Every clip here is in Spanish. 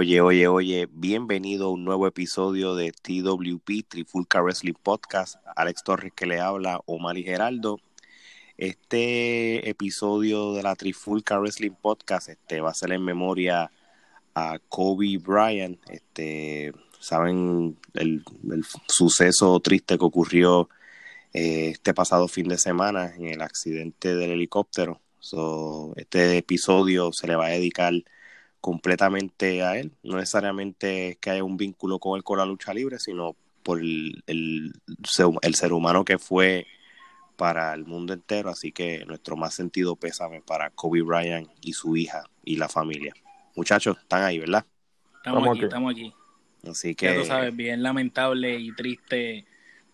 Oye, oye, oye, bienvenido a un nuevo episodio de TWP, Trifulca Wrestling Podcast. Alex Torres que le habla, Omar y Geraldo. Este episodio de la Trifulca Wrestling Podcast este, va a ser en memoria a Kobe Bryant. Este, Saben el, suceso triste que ocurrió eh, este pasado fin de semana en el accidente del helicóptero. este episodio se le va a dedicar completamente a él. No necesariamente que haya un vínculo con él con la lucha libre, sino por el, el, ser humano que fue para el mundo entero. Así que nuestro más sentido pésame para Kobe Bryant y su hija y la familia. Muchachos, están ahí, ¿verdad? Estamos, aquí, estamos aquí. Así que... Ya tú sabes, bien lamentable y triste,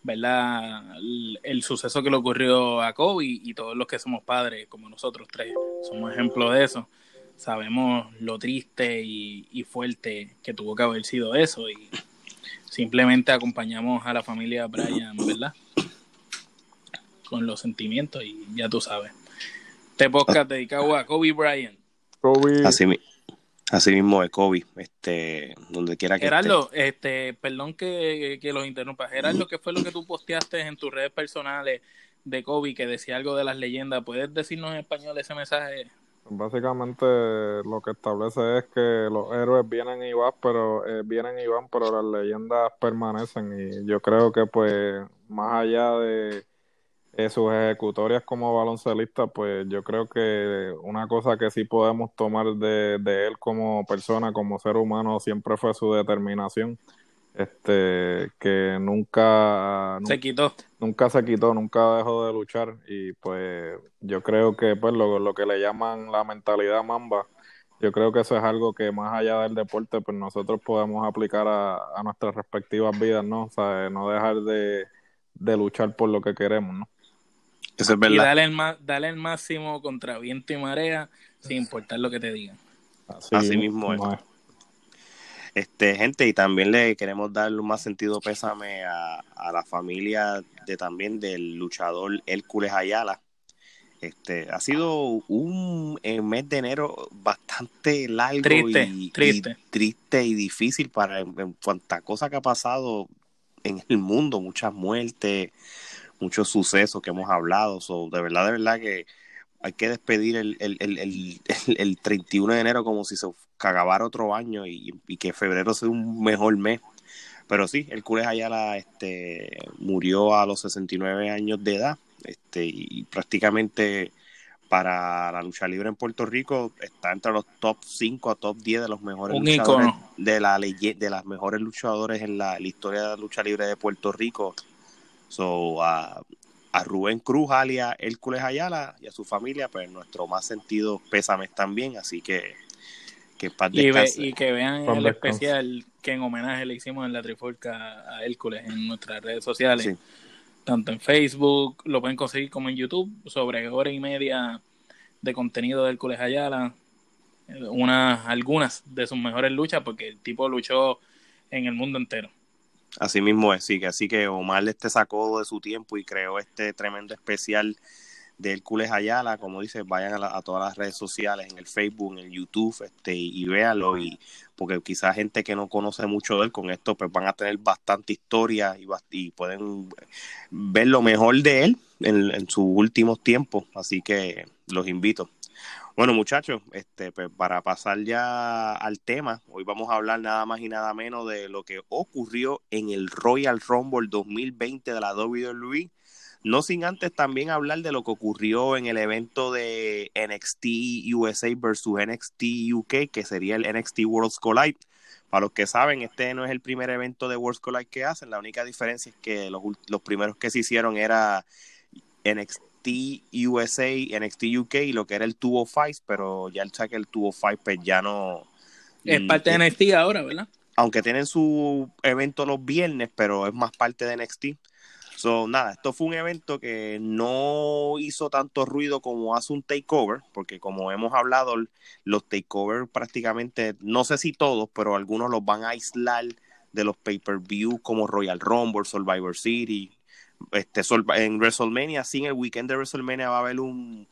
¿verdad? El, suceso que le ocurrió a Kobe y todos los que somos padres, como nosotros tres, somos ejemplo de eso sabemos lo triste y, fuerte que tuvo que haber sido eso y simplemente acompañamos a la familia Brian, ¿verdad? Con los sentimientos y ya tú sabes. Este podcast dedicado a Kobe Bryant. Kobe. Así, mismo de Kobe, este, donde quiera que Gerardo, este, perdón que, que los interrumpa. Gerardo, ¿qué fue lo que tú posteaste en tus redes personales de Kobe que decía algo de las leyendas? ¿Puedes decirnos en español ese mensaje? Básicamente lo que establece es que los héroes vienen y van, pero eh, vienen y van, pero las leyendas permanecen. Y yo creo que pues más allá de sus ejecutorias como baloncelista, pues yo creo que una cosa que sí podemos tomar de, de él como persona, como ser humano, siempre fue su determinación este que nunca se quitó. nunca se quitó nunca dejó de luchar. Y pues yo creo que pues lo, lo que le llaman la mentalidad mamba yo creo que eso es algo que más allá del deporte pues nosotros podemos aplicar a, a nuestras respectivas vidas no o sea no dejar de, de luchar por lo que queremos no eso es verdad. y darle el, dale el máximo contra viento y marea sin importar lo que te digan. Así, mismo es. Este, gente, y también le queremos dar un más sentido pésame a, la familia de también del luchador Hércules Ayala. Este, ha sido un eh, mes de enero bastante largo y, triste. Y, difícil para en, cuanta cosa que ha pasado en el mundo, muchas muertes, muchos sucesos que hemos hablado. So, de verdad, de verdad que hay que despedir el, el, el, el, 31 de enero como si se acabara otro año y, que febrero sea un mejor mes. Pero sí, el Cules Ayala este, murió a los 69 años de edad este, y prácticamente para la lucha libre en Puerto Rico está entre los top 5 a top 10 de los mejores luchadores de la de las mejores luchadores en la, historia de la lucha libre de Puerto Rico. So, a Rubén Cruz, alia Hércules Ayala y a su familia, pues nuestro más sentido pésame también, así que que y, y, que vean el especial que en homenaje le hicimos en la Triforca a Hércules en nuestras redes sociales, tanto en Facebook, lo pueden conseguir como en YouTube, sobre hora y media de contenido de Hércules Ayala, unas, algunas de sus mejores luchas, porque el tipo luchó en el mundo entero. Así mismo es, sí, así que Omar este sacó de su tiempo y creó este tremendo especial de Hércules Ayala, como dice, vayan a, todas las redes sociales, en el Facebook, en el YouTube, este, y, véanlo, y porque quizás gente que no conoce mucho de él con esto, pues van a tener bastante historia y, y pueden ver lo mejor de él en, en sus últimos tiempos, así que los invito. Bueno, muchachos, este, pues para pasar ya al tema, hoy vamos a hablar nada más y nada menos de lo que ocurrió en el Royal Rumble 2020 de la WWE. No sin antes también hablar de lo que ocurrió en el evento de NXT USA versus NXT UK, que sería el NXT Worlds Collide. Para los que saben, este no es el primer evento de Worlds Collide que hacen. La única diferencia es que los, los primeros que se hicieron era NXT USA, NXT UK y lo que era el Tubo Fight, pero ya el que el Tubo Fight pues ya no... Es mm, parte de NXT ahora, ¿verdad? Aunque tienen su evento los viernes, pero es más parte de NXT. So, nada, esto fue un evento que no hizo tanto ruido como hace un takeover, porque como hemos hablado, los takeovers prácticamente, no sé si todos, pero algunos los van a aislar de los pay-per-view como Royal Rumble, Survivor City, este, en WrestleMania, sin el weekend de WrestleMania va a haber un,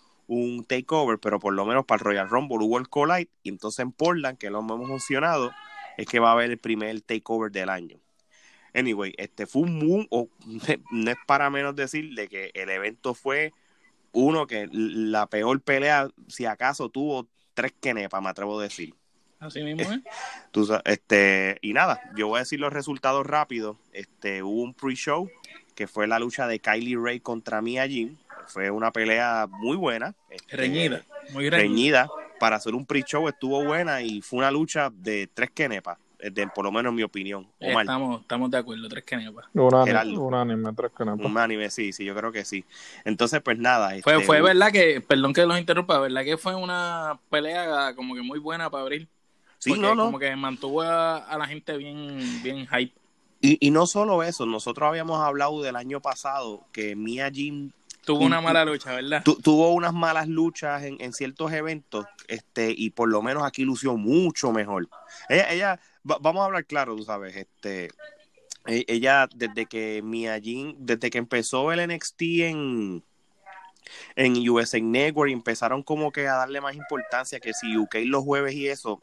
takeover, pero por lo menos para el Royal Rumble hubo el Collide, y entonces en Portland, que lo hemos mencionado, es que va a haber el primer takeover del año. Anyway, este fue un muy, no es para menos decir de que el evento fue uno que la peor pelea, si acaso tuvo tres kenepas, me atrevo a decir. Así mismo ¿eh? este, y nada, yo voy a decir los resultados rápidos. Este, hubo un pre-show que fue la lucha de Kylie Ray contra Mia Jim. Fue una pelea muy buena. Este, reñida, muy reñida. Para hacer un pre-show estuvo buena y fue una lucha de tres kenepas. De, por lo menos en mi opinión. Estamos, estamos de acuerdo, tres kenepas. Un anime, un anime, tres kenepas. Un anime, sí, sí, yo creo que sí. Entonces, pues nada. Fue, este, fue verdad que, perdón que los interrumpa, verdad que fue una pelea como que muy buena para abrir. Sí, no, no. Como que mantuvo a, la gente bien, bien hype. Y, y, no solo eso, nosotros habíamos hablado del año pasado que Mia Jim tuvo una mala lucha, ¿verdad? tuvo unas malas luchas en, en, ciertos eventos, este, y por lo menos aquí lució mucho mejor. Ella, ella vamos a hablar claro, tú sabes, este, e, ella desde que Mia Jim, desde que empezó el NXT en en USA Network empezaron como que a darle más importancia que si UK los jueves y eso,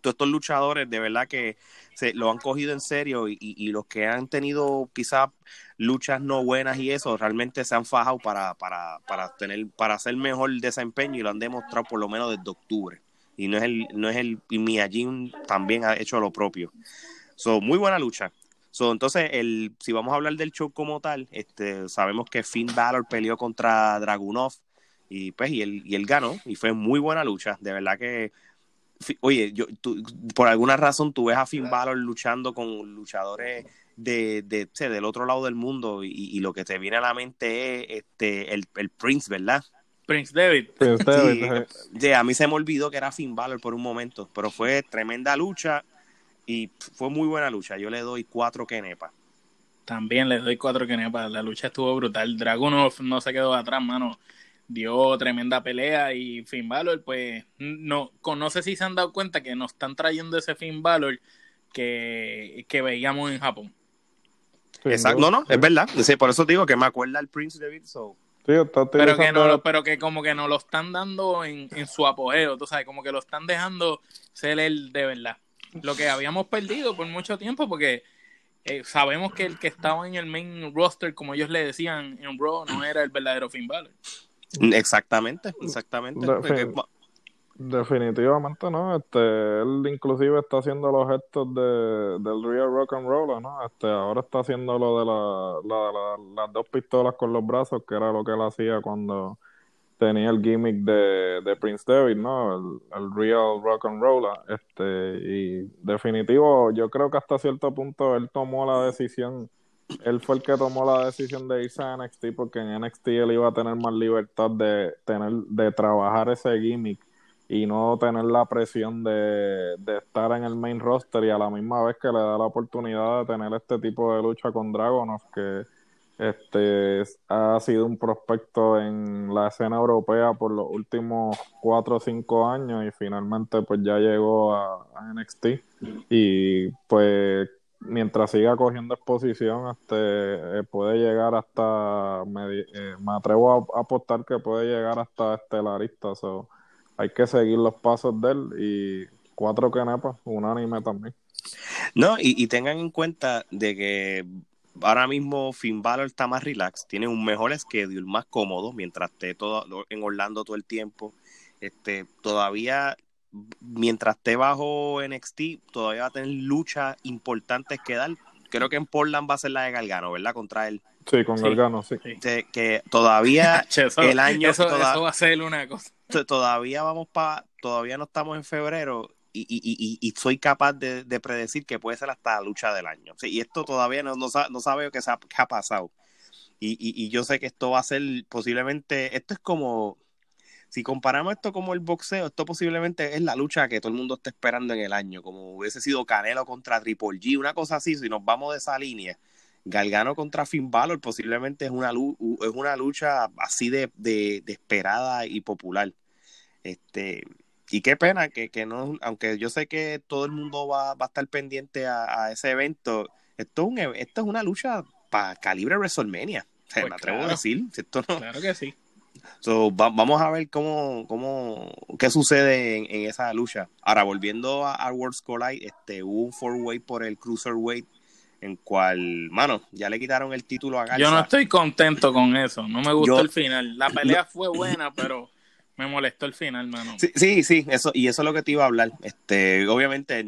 todos estos luchadores de verdad que se lo han cogido en serio y, los que han tenido quizás luchas no buenas y eso realmente se han fajado para, para, para tener para hacer mejor desempeño y lo han demostrado por lo menos desde octubre. Y no es el no es el y Miyajin también ha hecho lo propio. So, muy buena lucha. So, entonces el si vamos a hablar del show como tal este sabemos que Finn Balor peleó contra Dragunov y pues y él, y él ganó y fue muy buena lucha. De verdad que oye, yo, por alguna razón tú ves a Finn Balor luchando con luchadores de, de, del otro lado del mundo y, lo que te viene a la mente es este el, Prince, ¿verdad? Prince David. sí, a mí se me olvidó que era Finn Balor por un momento, pero fue tremenda lucha y fue muy buena lucha. Yo le doy cuatro kenepas. También le doy cuatro kenepas. La lucha estuvo brutal. Dragunov no se quedó atrás, mano dio tremenda pelea y Finn Balor, pues, no, no sé si se han dado cuenta que nos están trayendo ese Finn Balor que, que veíamos en Japón. Exacto, no, no, es verdad. por eso digo que me acuerda el Prince David So. pero que no pero que como que nos lo están dando en, en su apogeo, tú sabes, como que lo están dejando ser el de verdad. Lo que habíamos perdido por mucho tiempo porque eh, sabemos que el que estaba en el main roster, como ellos le decían en Raw, no era el verdadero Finn Balor. Exactamente, exactamente. definitivamente, ¿no? Este, él inclusive está haciendo los gestos de, del Real Rock and Roll, ¿no? Este, ahora está haciendo lo de la, las dos pistolas con los brazos, que era lo que él hacía cuando tenía el gimmick de, de Prince David, ¿no? El, el, Real Rock and Roll. Este, y definitivo, yo creo que hasta cierto punto él tomó la decisión él fue el que tomó la decisión de irse a NXT porque en NXT él iba a tener más libertad de tener de trabajar ese gimmick y no tener la presión de, estar en el main roster y a la misma vez que le da la oportunidad de tener este tipo de lucha con Dragonov que este ha sido un prospecto en la escena europea por los últimos cuatro o cinco años y finalmente pues ya llegó a NXT y pues mientras siga cogiendo exposición, este, eh, puede llegar hasta, me, eh, me atrevo a, apostar que puede llegar hasta estelarista. So, hay que seguir los pasos de él y cuatro canepas, unánime también. No, y, tengan en cuenta de que ahora mismo Finn Balor está más relax, tiene un mejor schedule, más cómodo, mientras esté todo en Orlando todo el tiempo. Este, todavía mientras esté bajo NXT, todavía va a tener luchas importantes que dar. Creo que en Portland va a ser la de Galgano, ¿verdad? Contra él. Sí, con Galgano, sí. que todavía el año. Eso, va a ser una cosa. Todavía vamos para. Todavía no estamos en febrero y, y, y, soy capaz de, predecir que puede ser hasta la lucha del año. y esto todavía no, no, no sabe qué, qué ha pasado. y yo sé que esto va a ser posiblemente. Esto es como si comparamos esto como el boxeo, esto posiblemente es la lucha que todo el mundo está esperando en el año, como hubiese sido Canelo contra Triple G, una cosa así, si nos vamos de esa línea. Galgano contra Finn Balor posiblemente es una, es una lucha así de, de, esperada y popular. Este, y qué pena que, que, no, aunque yo sé que todo el mundo va, va a estar pendiente a, ese evento, esto es, un, esto es una lucha para calibre WrestleMania. me pues atrevo a decir. Claro que sí vamos a ver cómo, cómo, qué sucede en, esa lucha. Ahora, volviendo a, a World's Collide, este, hubo un four-way por el Cruiserweight en cual, mano, ya le quitaron el título a Garza. Yo no estoy contento con eso, no me gustó el final. La pelea fue buena, pero me molestó el final, mano. Sí, sí, eso, y eso es lo que te iba a hablar. Este, obviamente,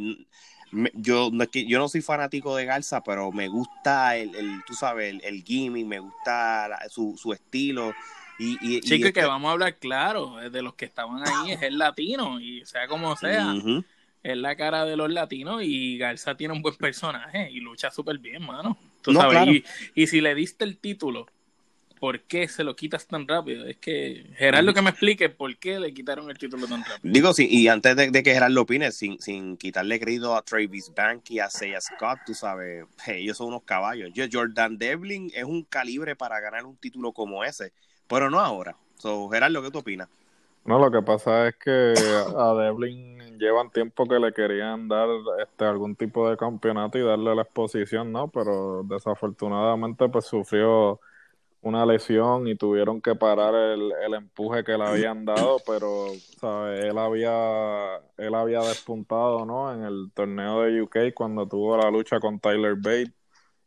yo no, yo no soy fanático de Garza, pero me gusta el, el tú sabes, el, gimmick, me gusta su, su estilo. Y, y, sí, que, este vamos a hablar claro, de los que estaban ahí es el latino, y sea como sea es la cara de los latinos y Garza tiene un buen personaje y lucha súper bien, mano. Tú sabes, y, si le diste el título, ¿por qué se lo quitas tan rápido? Es que Gerardo que me explique por qué le quitaron el título tan rápido. Digo, sí, y antes de, que Gerardo opine, sin, sin quitarle crédito a Travis Bank y a Seiya Scott, tú sabes, ellos son unos caballos. Jordan Devlin es un calibre para ganar un título como ese, pero no ahora. So, Gerardo, ¿qué tú opinas? No, lo que pasa es que a Devlin llevan tiempo que le querían dar este algún tipo de campeonato y darle la exposición, ¿no? Pero desafortunadamente pues sufrió una lesión y tuvieron que parar el, el empuje que le habían dado, pero ¿sabes? él había él había despuntado, ¿no? En el torneo de UK cuando tuvo la lucha con Tyler Bate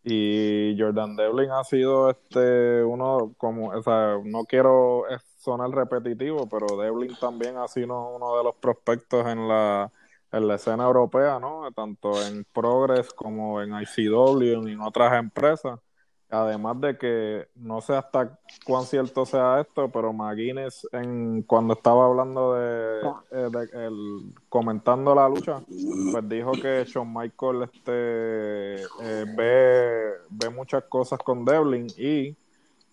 y Jordan Devlin ha sido este uno como, o sea, no quiero sonar repetitivo, pero Devlin también ha sido uno de los prospectos en la, en la escena europea, ¿no? Tanto en Progress como en ICW y en otras empresas. Además de que no sé hasta cuán cierto sea esto, pero McGuinness en, cuando estaba hablando de, eh, el, comentando la lucha, pues dijo que Shawn Michael este eh, ve, ve muchas cosas con Devlin y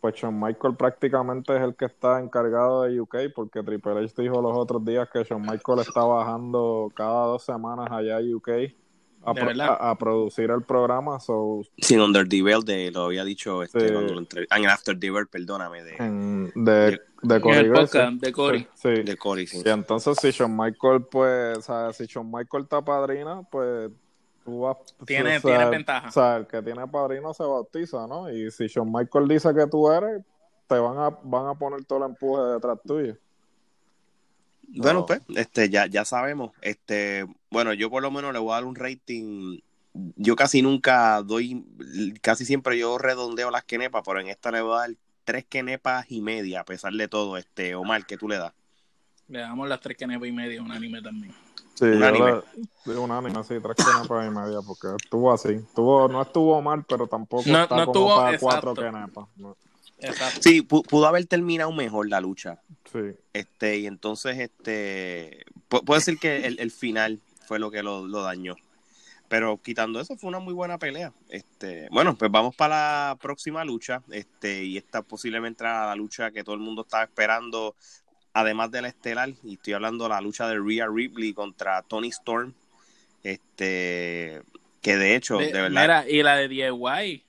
pues Shawn Michael prácticamente es el que está encargado de UK, porque Triple H dijo los otros días que Shawn Michael está bajando cada dos semanas allá a UK a, producir el programa. So, Sin Under the de, lo había dicho este, cuando lo entre... Ah, en After the perdóname. De, de, de, Corey. de Corey. Sí, De Corey, sí. Y entonces si Shawn Michael, pues, o sea, si Shawn Michael está padrina, pues tiene, tiene ventaja. O sea, el que tiene padrino se bautiza, ¿no? Y si Shawn Michael dice que tú eres, te van a, van a poner todo el empuje detrás tuyo. Bueno, pues, este, ya, ya sabemos. Este, bueno, yo por lo menos le voy a dar un rating. Yo casi nunca doy, casi siempre yo redondeo las quenepas, pero en esta le voy a dar tres quenepas y media, a pesar de todo. Este, Omar, ¿qué tú le das? Le damos las tres quenepas y media, un anime también. Sí, un anime. un anime, sí, tres kenepas y media, porque estuvo así. Estuvo, no estuvo mal, pero tampoco no, está como estuvo, para cuatro Sí, pudo haber terminado mejor la lucha. Sí. Este, y entonces, este, puede ser que el, final fue lo que lo, lo, dañó. Pero quitando eso, fue una muy buena pelea. Este, bueno, pues vamos para la próxima lucha. Este, y esta posiblemente era la lucha que todo el mundo estaba esperando además de la estelar, y estoy hablando de la lucha de Rhea Ripley contra Tony Storm, este, que de hecho, de, verdad. y la de DIY.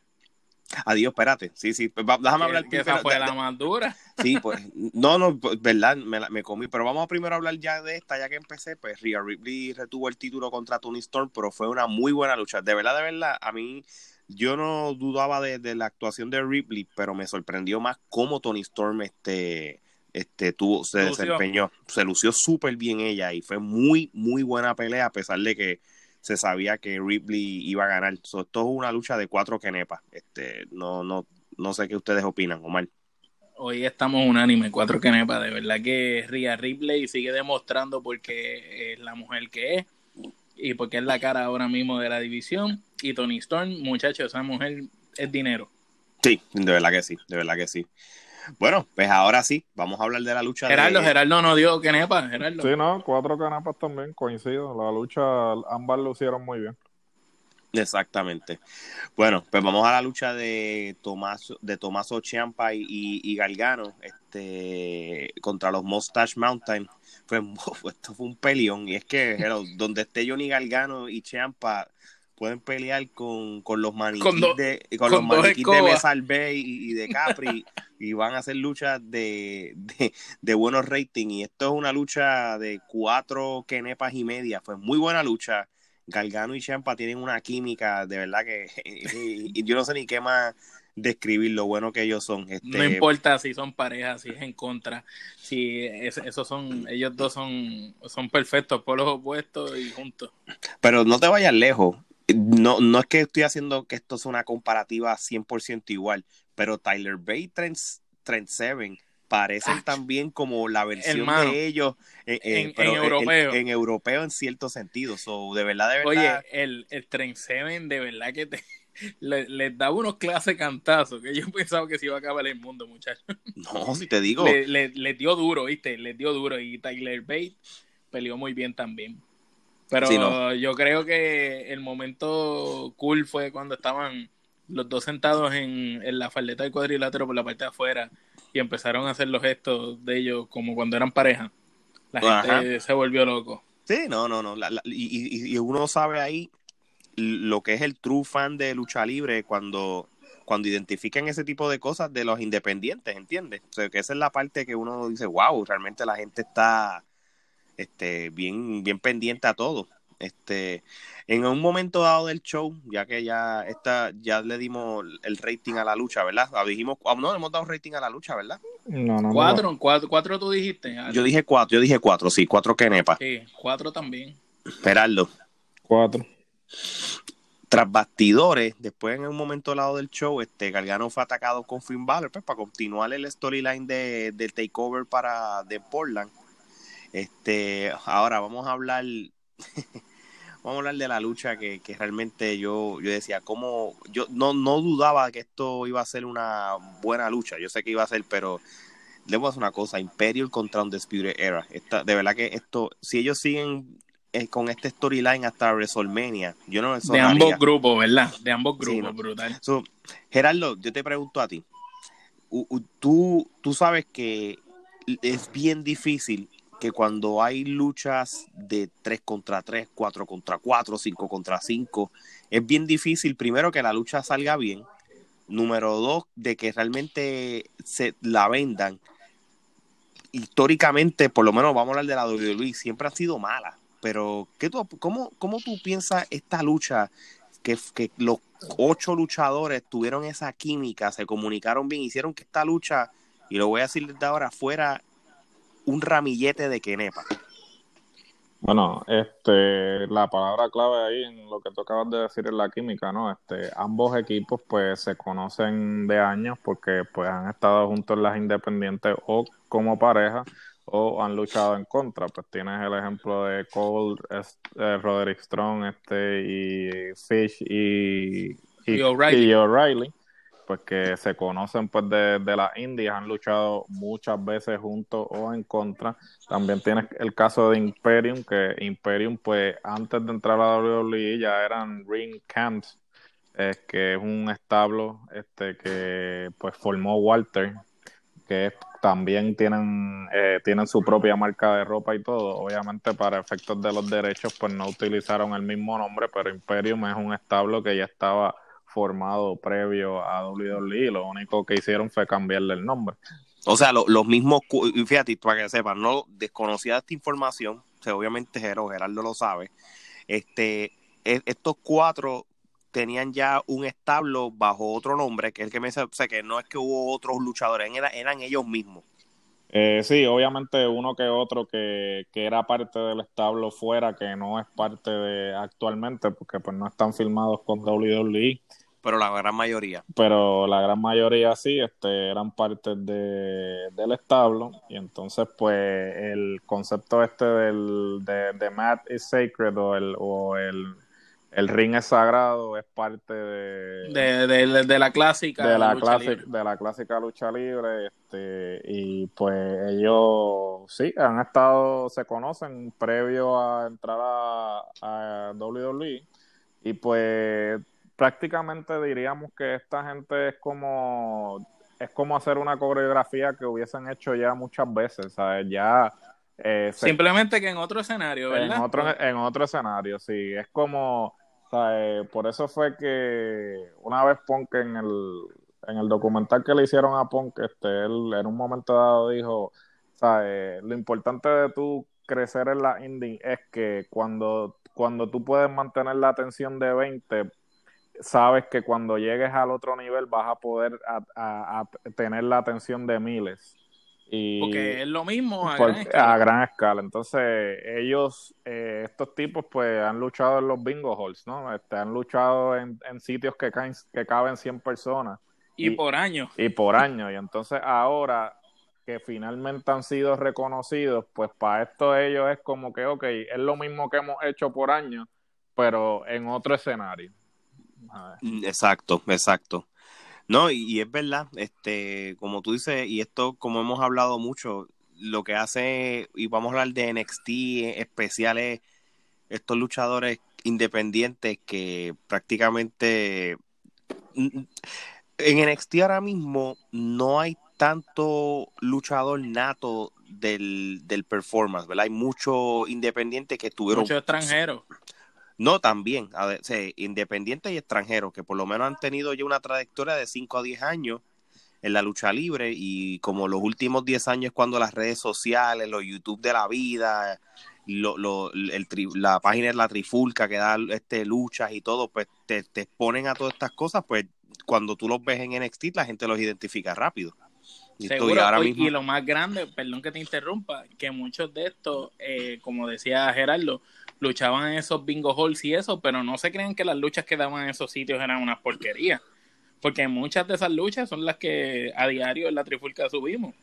Adiós, espérate. Sí, sí. Pues, déjame hablar. Que esa fue la más dura. Sí, pues. No, no, pues, verdad, me, me, comí. Pero vamos a primero hablar ya de esta, ya que empecé. Pues Rhea Ripley retuvo el título contra Tony Storm, pero fue una muy buena lucha. De verdad, de verdad, a mí. Yo no dudaba de, de la actuación de Ripley, pero me sorprendió más cómo Tony Storm este, este tuvo, se desempeñó, se lució súper bien ella y fue muy, muy buena pelea a pesar de que se sabía que Ripley iba a ganar. esto es una lucha de cuatro kenepas. Este, no, no, no sé qué ustedes opinan, Omar. Hoy estamos unánime, cuatro kenepas. De verdad que Ria Ripley sigue demostrando porque es la mujer que es y porque es la cara ahora mismo de la división. Y Tony Storm, muchachos, esa mujer es dinero. Sí, de verdad que sí, de verdad que sí. Bueno, pues ahora sí, vamos a hablar de la lucha. Gerardo, Gerardo no dio kenepa, Gerardo. Sí, no, cuatro canepas también, coincido. La lucha, ambas lucieron muy bien. Exactamente. Bueno, pues vamos a la lucha de Tomás de Tomaso Ciampa y, y, Galgano este, contra los Mustache Mountain. Fue, esto fue un peleón. Y es que, donde esté Johnny Galgano y Ciampa, pueden pelear con, con los maniquíes de con, los maniquíes de y, de Capri y van a hacer luchas de, de, buenos ratings y esto es una lucha de cuatro kenepas y media fue muy buena lucha Galgano y Champa tienen una química de verdad que y, yo no sé ni qué más describir lo bueno que ellos son. Este... No importa si son parejas, si es en contra, si esos son, ellos dos son, son perfectos, por los opuestos y juntos. Pero no te vayas lejos. No, no es que estoy haciendo que esto sea una comparativa 100% igual, pero Tyler Bay Trent, Trent Seven parecen también como la versión de ellos eh, eh, en, europeo. En, europeo en cierto sentido. So, de verdad, de verdad. Oye, el, el Trent Seven, de verdad que te, les le daba unos clases cantazos que yo pensaba que se iba a acabar el mundo, muchachos. No, si te digo. Le, le, dio duro, ¿viste? Le dio duro. Y Tyler Bate peleó muy bien también. Pero yo creo que el momento cool fue cuando estaban los dos sentados en, en, la faldeta del cuadrilátero por la parte de afuera y empezaron a hacer los gestos de ellos como cuando eran pareja. La gente se volvió loco. Sí, no, no, no. y, y, uno sabe ahí lo que es el true fan de lucha libre cuando, cuando identifican ese tipo de cosas de los independientes, ¿entiendes? O sea, que esa es la parte que uno dice, wow, realmente la gente está este, bien, bien pendiente a todo. Este, en un momento dado del show, ya que ya está, ya le dimos el rating a la lucha, ¿verdad? Ah, dijimos, ah, no, hemos dado rating a la lucha, ¿verdad? No, no, cuatro, cuatro, cuatro tú dijiste. Yo dije cuatro, yo dije cuatro, sí, cuatro Kenepa. Sí, cuatro también. Gerardo. Cuatro. Tras bastidores, después en un momento lado del show, este Gargano fue atacado con Finn Balor pues, para continuar el storyline de, del takeover para de Portland. Este, ahora vamos a hablar vamos a hablar de la lucha que, realmente yo, yo decía, como yo no, no dudaba que esto iba a ser una buena lucha. Yo sé que iba a ser, pero le voy a decir una cosa, Imperial contra Undisputed Era. Esta, de verdad que esto, si ellos siguen eh, con este storyline hasta WrestleMania. Yo no De ambos grupos, ¿verdad? De ambos grupos, brutal. Gerardo, yo te pregunto a ti. tú, tú sabes que es bien difícil que cuando hay luchas de 3 contra 3, 4 contra 4, 5 contra 5, es bien difícil, primero, que la lucha salga bien. Número dos, de que realmente se la vendan. Históricamente, por lo menos vamos a hablar de la WWE, siempre ha sido mala pero ¿qué tú, cómo, ¿cómo tú piensas esta lucha? Que, que los ocho luchadores tuvieron esa química, se comunicaron bien, hicieron que esta lucha, y lo voy a decir desde ahora, fuera un ramillete de Kenepa. Bueno, este, la palabra clave ahí en lo que tú acabas de decir es la química, ¿no? Este, ambos equipos pues se conocen de años porque pues han estado juntos en las independientes o como pareja o han luchado en contra. Pues tienes el ejemplo de Cole, eh, Roderick Strong este, y Fish y, y, O'Reilly. Pues que se conocen pues de, de las Indias, han luchado muchas veces juntos o en contra. También tienes el caso de Imperium, que Imperium pues antes de entrar a la WWE ya eran ring camps, es que es un establo este que pues formó Walter, que también tienen, eh, tienen su propia marca de ropa y todo. Obviamente para efectos de los derechos pues no utilizaron el mismo nombre, pero Imperium es un establo que ya estaba formado previo a WWE. Lo único que hicieron fue cambiarle el nombre. O sea, los mismos, fíjate, para que sepan, no desconocía esta información, obviamente Gerardo lo sabe. Este, e, estos cuatro tenían ya un establo bajo otro nombre, que es el que me dice, o sea, que no es que hubo otros luchadores, eran, ellos mismos. Eh, sí, obviamente uno que otro que, que, era parte del establo fuera, que no es parte de actualmente, porque pues no están filmados con WWE. Pero la gran mayoría. Pero la gran mayoría sí, este, eran parte de, del establo. Y entonces, pues, el concepto este del, de, de Matt is Sacred o el, o el el ring es sagrado, es parte de, de, la clásica de la clásica de la clásica lucha libre, este, y pues ellos sí han estado, se conocen previo a entrar a, a WWE, y pues prácticamente diríamos que esta gente es como es como hacer una coreografía que hubiesen hecho ya muchas veces, ¿sabes? Ya eh, Simplemente que en otro escenario, ¿verdad? En otro, en otro escenario, sí. Es como eh, por eso fue que una vez Punk en el, en el documental que le hicieron a Punk, este, él en un momento dado dijo, lo importante de tú crecer en la indie es que cuando, cuando tú puedes mantener la atención de 20, sabes que cuando llegues al otro nivel vas a poder a, tener la atención de miles. Y Porque es lo mismo a, gran, escala. a gran escala. Entonces, ellos, eh, estos tipos, pues han luchado en los bingo halls, ¿no? Este, han luchado en, sitios que, caen, que caben 100 personas. Y, por año. Y por año. Y entonces ahora que finalmente han sido reconocidos, pues para esto ellos es como que, ok, es lo mismo que hemos hecho por año, pero en otro escenario. Mm, exacto, exacto. No, y, es verdad, este, como tú dices, y esto, como hemos hablado mucho, lo que hace, y vamos a hablar de NXT especiales, estos luchadores independientes que prácticamente en NXT ahora mismo no hay tanto luchador nato del, del performance, ¿verdad? Hay muchos independientes que tuvieron... Muchos extranjeros. No, también, independientes y extranjeros, que por lo menos han tenido ya una trayectoria de 5 a 10 años en la lucha libre y como los últimos 10 años cuando las redes sociales, los YouTube de la vida, lo, lo, el la página de la trifulca que da este, luchas y todo, pues te, te exponen a todas estas cosas, pues cuando tú los ves en NXT la gente los identifica rápido. Y, Seguro, ahora mismo... y lo más grande, perdón que te interrumpa, que muchos de estos, eh, como decía Gerardo, luchaban en esos bingo halls y eso, pero no se creen que las luchas que daban en esos sitios eran una porquería. Porque muchas de esas luchas son las que a diario en la trifulca subimos.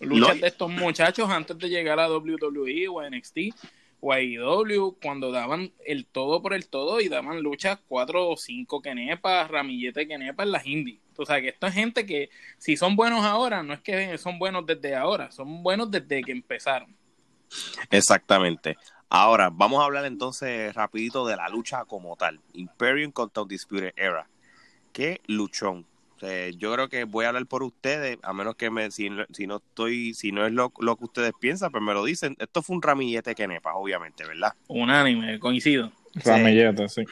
Luchas de estos muchachos antes de llegar a WWE o a NXT o a AEW, cuando daban el todo por el todo y daban luchas cuatro o cinco quenepas, ramillete quenepas en las indies. O sea, que esto es gente que si son buenos ahora, no es que son buenos desde ahora, son buenos desde que empezaron. Exactamente. Ahora, vamos a hablar entonces rapidito de la lucha como tal. Imperium contra Undisputed Era. Qué luchón. yo creo que voy a hablar por ustedes, a menos que me, si, no estoy, si no es lo, que ustedes piensan, pues me lo dicen. Esto fue un ramillete que nepa, obviamente, ¿verdad? Unánime, coincido. Ramillete, sí.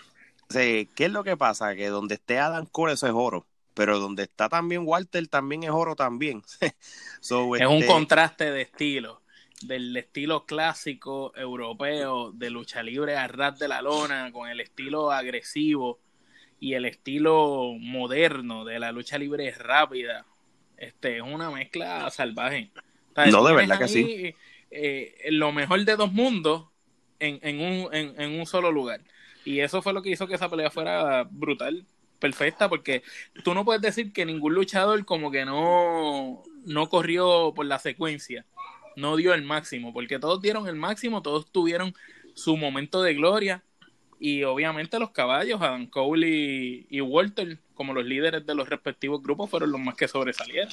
sí. ¿Qué es lo que pasa? Que donde esté Adam Cole, eso es oro. Pero donde está también Walter, también es oro también. es un este contraste de estilo del estilo clásico europeo de lucha libre a ras de la lona, con el estilo agresivo y el estilo moderno de la lucha libre rápida. Este es una mezcla salvaje. No, de verdad que sí. Eh, lo mejor de dos mundos en, en, un, en, en un solo lugar. Y eso fue lo que hizo que esa pelea fuera brutal, perfecta, porque tú no puedes decir que ningún luchador como que no, no corrió por la secuencia no dio el máximo, porque todos dieron el máximo, todos tuvieron su momento de gloria y obviamente los caballos, Adam Cole y, Walter, como los líderes de los respectivos grupos, fueron los más que sobresalieron.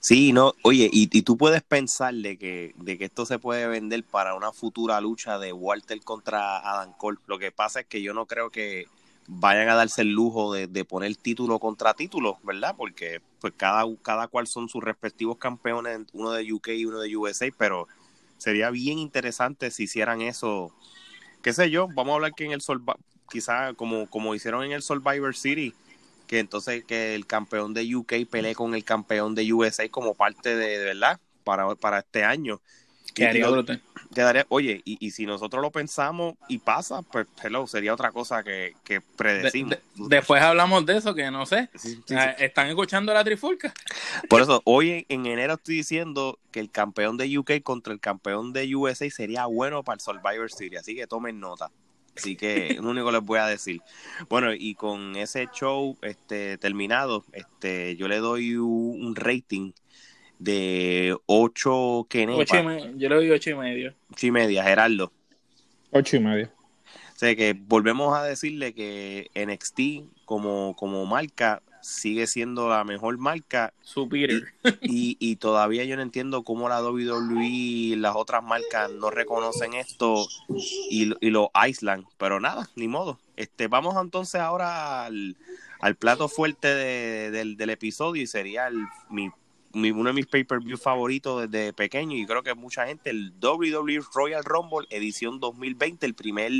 Sí, no, oye, y, y, tú puedes pensar de que, de que esto se puede vender para una futura lucha de Walter contra Adam Cole. Lo que pasa es que yo no creo que vayan a darse el lujo de, poner título contra título, ¿verdad? Porque pues cada, cada cual son sus respectivos campeones, uno de UK y uno de USA, pero sería bien interesante si hicieran eso, qué sé yo, vamos a hablar que en el Sol, quizá como, como hicieron en el Survivor City, que entonces que el campeón de UK pelee con el campeón de USA como parte de, de verdad, para, para este año Quedaría oye, y, si nosotros lo pensamos y pasa, pues hello, sería otra cosa que, que predecimos. después hablamos de eso, que no sé. Ah, ¿Están escuchando la trifulca? Por eso, hoy en, enero estoy diciendo que el campeón de UK contra el campeón de USA sería bueno para el Survivor Series, así que tomen nota. Así que es lo único que les voy a decir. Bueno, y con ese show este terminado, este yo le doy un rating de 8 Kenepa. Yo le doy 8 y medio. 8 y media, Gerardo. 8 y medio. O sea que volvemos a decirle que NXT como, como marca sigue siendo la mejor marca. Superior. Y, y, todavía yo no entiendo cómo la WWE y las otras marcas no reconocen esto y, y lo aislan. Pero nada, ni modo. Este, vamos entonces ahora al, al plato fuerte de, del, del, episodio y sería el, mi uno de mis pay-per-view favoritos desde pequeño y creo que mucha gente, el WWE Royal Rumble edición 2020, el primer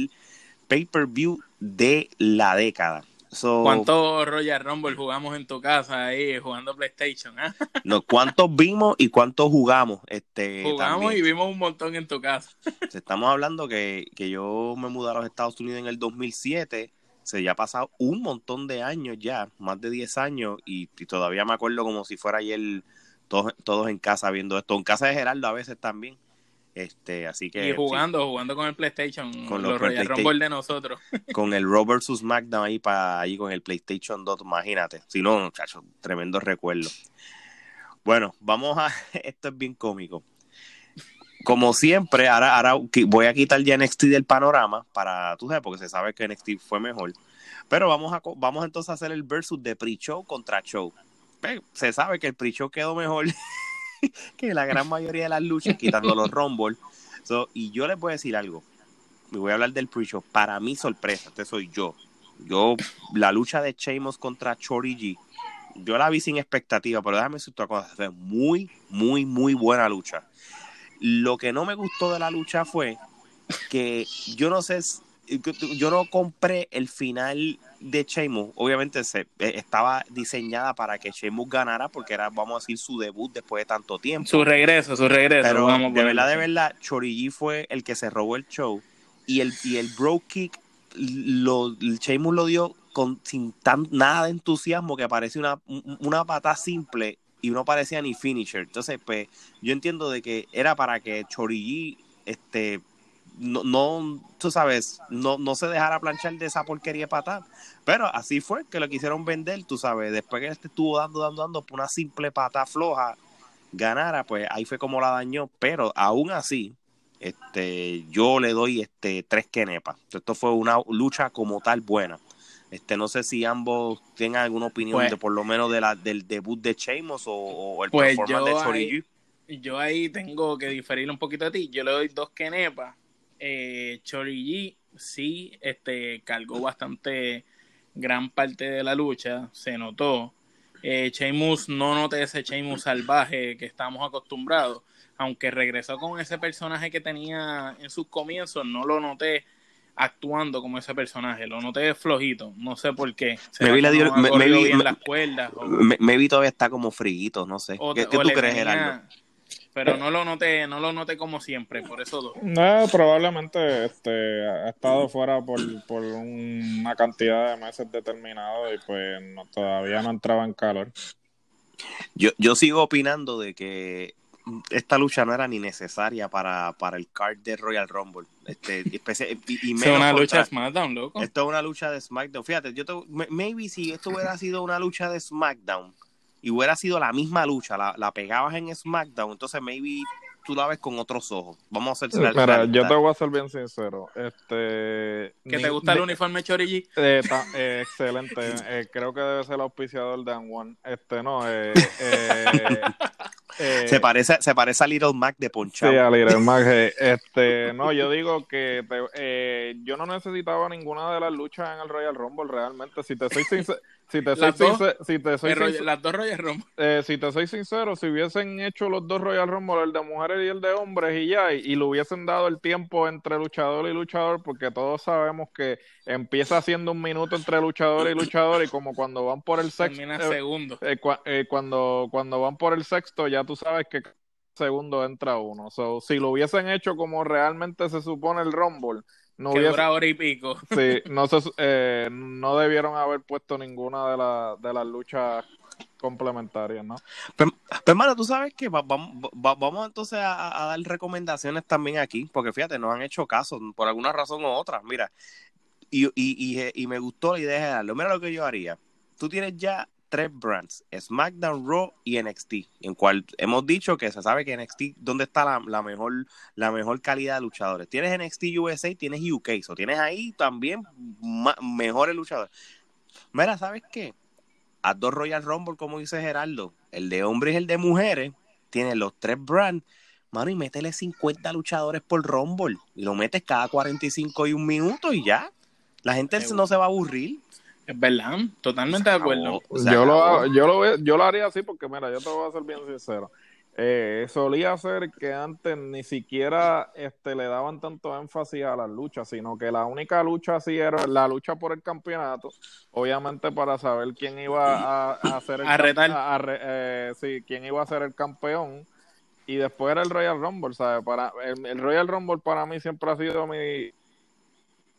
pay-per-view de la década. ¿Cuántos Royal Rumble jugamos en tu casa ahí jugando PlayStation? Ah? No, ¿Cuántos vimos y cuántos jugamos? Este, jugamos y vimos un montón en tu casa. Estamos hablando que, que yo me mudé a los Estados Unidos en el 2007 se ya ha pasado un montón de años ya, más de 10 años, y, todavía me acuerdo como si fuera ayer todos, todos en casa viendo esto. En casa de Geraldo a veces también. Este, así que. Y jugando, jugando con el PlayStation, con los, Royal Rumble de nosotros. Con el Raw vs SmackDown ahí para ahí con el PlayStation 2, imagínate. Si no, muchachos, tremendo recuerdo. Bueno, vamos a. Esto es bien cómico. Como siempre, ahora, ahora voy a quitar ya NXT del panorama para, tú sabes, porque se sabe que NXT fue mejor. Pero vamos a vamos entonces a hacer el versus de pre-show contra show. Se sabe que el pre-show quedó mejor que la gran mayoría de las luchas, quitando los Rumble. y yo les voy a decir algo. Me voy a hablar del pre-show. Para mi sorpresa, este soy yo. Yo, la lucha de Sheamus contra Chori G, yo la vi sin expectativa, pero déjame decir otra cosa. Fue muy, muy, muy buena lucha. Lo que no me gustó de la lucha fue que yo no sé, yo no compré el final de Sheamus, obviamente se, eh, estaba diseñada para que Sheamus ganara porque era, vamos a decir, su debut después de tanto tiempo. Su regreso, su regreso. Pero de verdad, de verdad, Chorigi fue el que se robó el show y el, y el bro kick, lo, Sheamus lo dio con, sin tan, nada de entusiasmo que parece una, una pata simple y no parecía ni finisher. Entonces, pues, yo entiendo de que era para que Chorigi este, no, no, tú sabes, no, no se dejara planchar de esa porquería patada. Pero así fue que lo quisieron vender, tú sabes, después que él estuvo dando, dando, dando por una simple pata floja, ganara, pues ahí fue como la dañó. Pero aún así, este, yo le doy este tres quenepas. Esto fue una lucha como tal buena. Este, no sé si ambos tengan alguna opinión pues de por lo menos de la, del debut de Sheamus o, el pues performance de Chori Yo ahí tengo que diferir un poquito de ti. Yo le doy dos quenepas eh, Chori sí este, cargó bastante gran parte de la lucha, se notó. Eh, Sheamus no noté ese Sheamus salvaje que estamos acostumbrados, aunque regresó con ese personaje que tenía en sus comienzos, no lo noté actuando como ese personaje, lo noté flojito, no sé por qué. Me vi, la me, las cuerdas. me, vi todavía está como friguito, no sé. ¿Qué, tú crees, Gerardo? Pero no lo noté, no lo noté como siempre, por eso dos. No, probablemente este ha estado fuera por, por una cantidad de meses determinado y pues no, todavía no entraba en calor. Yo, yo sigo opinando de que esta lucha no era ni necesaria para, para el card de Royal Rumble. Este, y, es una lucha de SmackDown, loco. Esto es una lucha de SmackDown. Fíjate, yo te, maybe si esto hubiera sido una lucha de SmackDown, y hubiera sido la misma lucha, la, la pegabas en SmackDown, entonces maybe tú la ves con otros ojos. Vamos a hacer Mira, yo te voy a ser bien sincero. Este, ¿Que te gusta el uniforme Chorigi? Eh, eh, excelente. Eh, creo que debe ser el auspiciador de One. Este, no, eh, se parece se parece a Little Mac de Ponchado. Sí, a Little Mac. este, no, yo digo que yo no necesitaba ninguna de las luchas en el Royal Rumble realmente. Si te soy sincero, si te soy sincero, si te soy las dos Royal Rumble. Eh, si te soy sincero, si hubiesen hecho los dos Royal Rumble, el de mujeres y el de hombres, y ya, y, lo hubiesen dado el tiempo entre luchador y luchador, porque todos sabemos que empieza haciendo un minuto entre luchador y luchador, y como cuando van por el sexto. Eh, segundo. Eh, cuando, cuando van por el sexto, ya tú sabes que segundo entra uno. So, si lo hubiesen hecho como realmente se supone el Rumble no que dura hora y pico. Sí, no, eh, no debieron haber puesto ninguna de, de las luchas complementarias, ¿no? Pero, hermano, tú sabes que vamos, vamos entonces a, dar recomendaciones también aquí, porque fíjate, nos han hecho caso por alguna razón u otra. Mira, y, y, y, me gustó la idea de darlo. Mira lo que yo haría. Tú tienes ya tres brands, SmackDown, Raw y NXT, en cual hemos dicho que se sabe que NXT, ¿dónde está la, mejor, la mejor calidad de luchadores? Tienes NXT USA, tienes UK, o tienes ahí también mejores luchadores. Mira, ¿sabes qué? A dos Royal Rumble, como dice Gerardo, el de hombres y el de mujeres, tiene los tres brands, mano, y métele 50 luchadores por Rumble, y lo metes cada 45 y un minuto y ya. La gente no se va a aburrir. Es verdad, totalmente de acuerdo. yo, lo, yo, lo, yo lo haría así porque, mira, yo te voy a ser bien sincero. Eh, solía ser que antes ni siquiera este, le daban tanto énfasis a las luchas, sino que la única lucha así era la lucha por el campeonato, obviamente para saber quién iba a, a hacer el a eh, sí, quién iba a ser el campeón y después era el Royal Rumble, ¿sabes? Para el Royal Rumble para mí siempre ha sido mi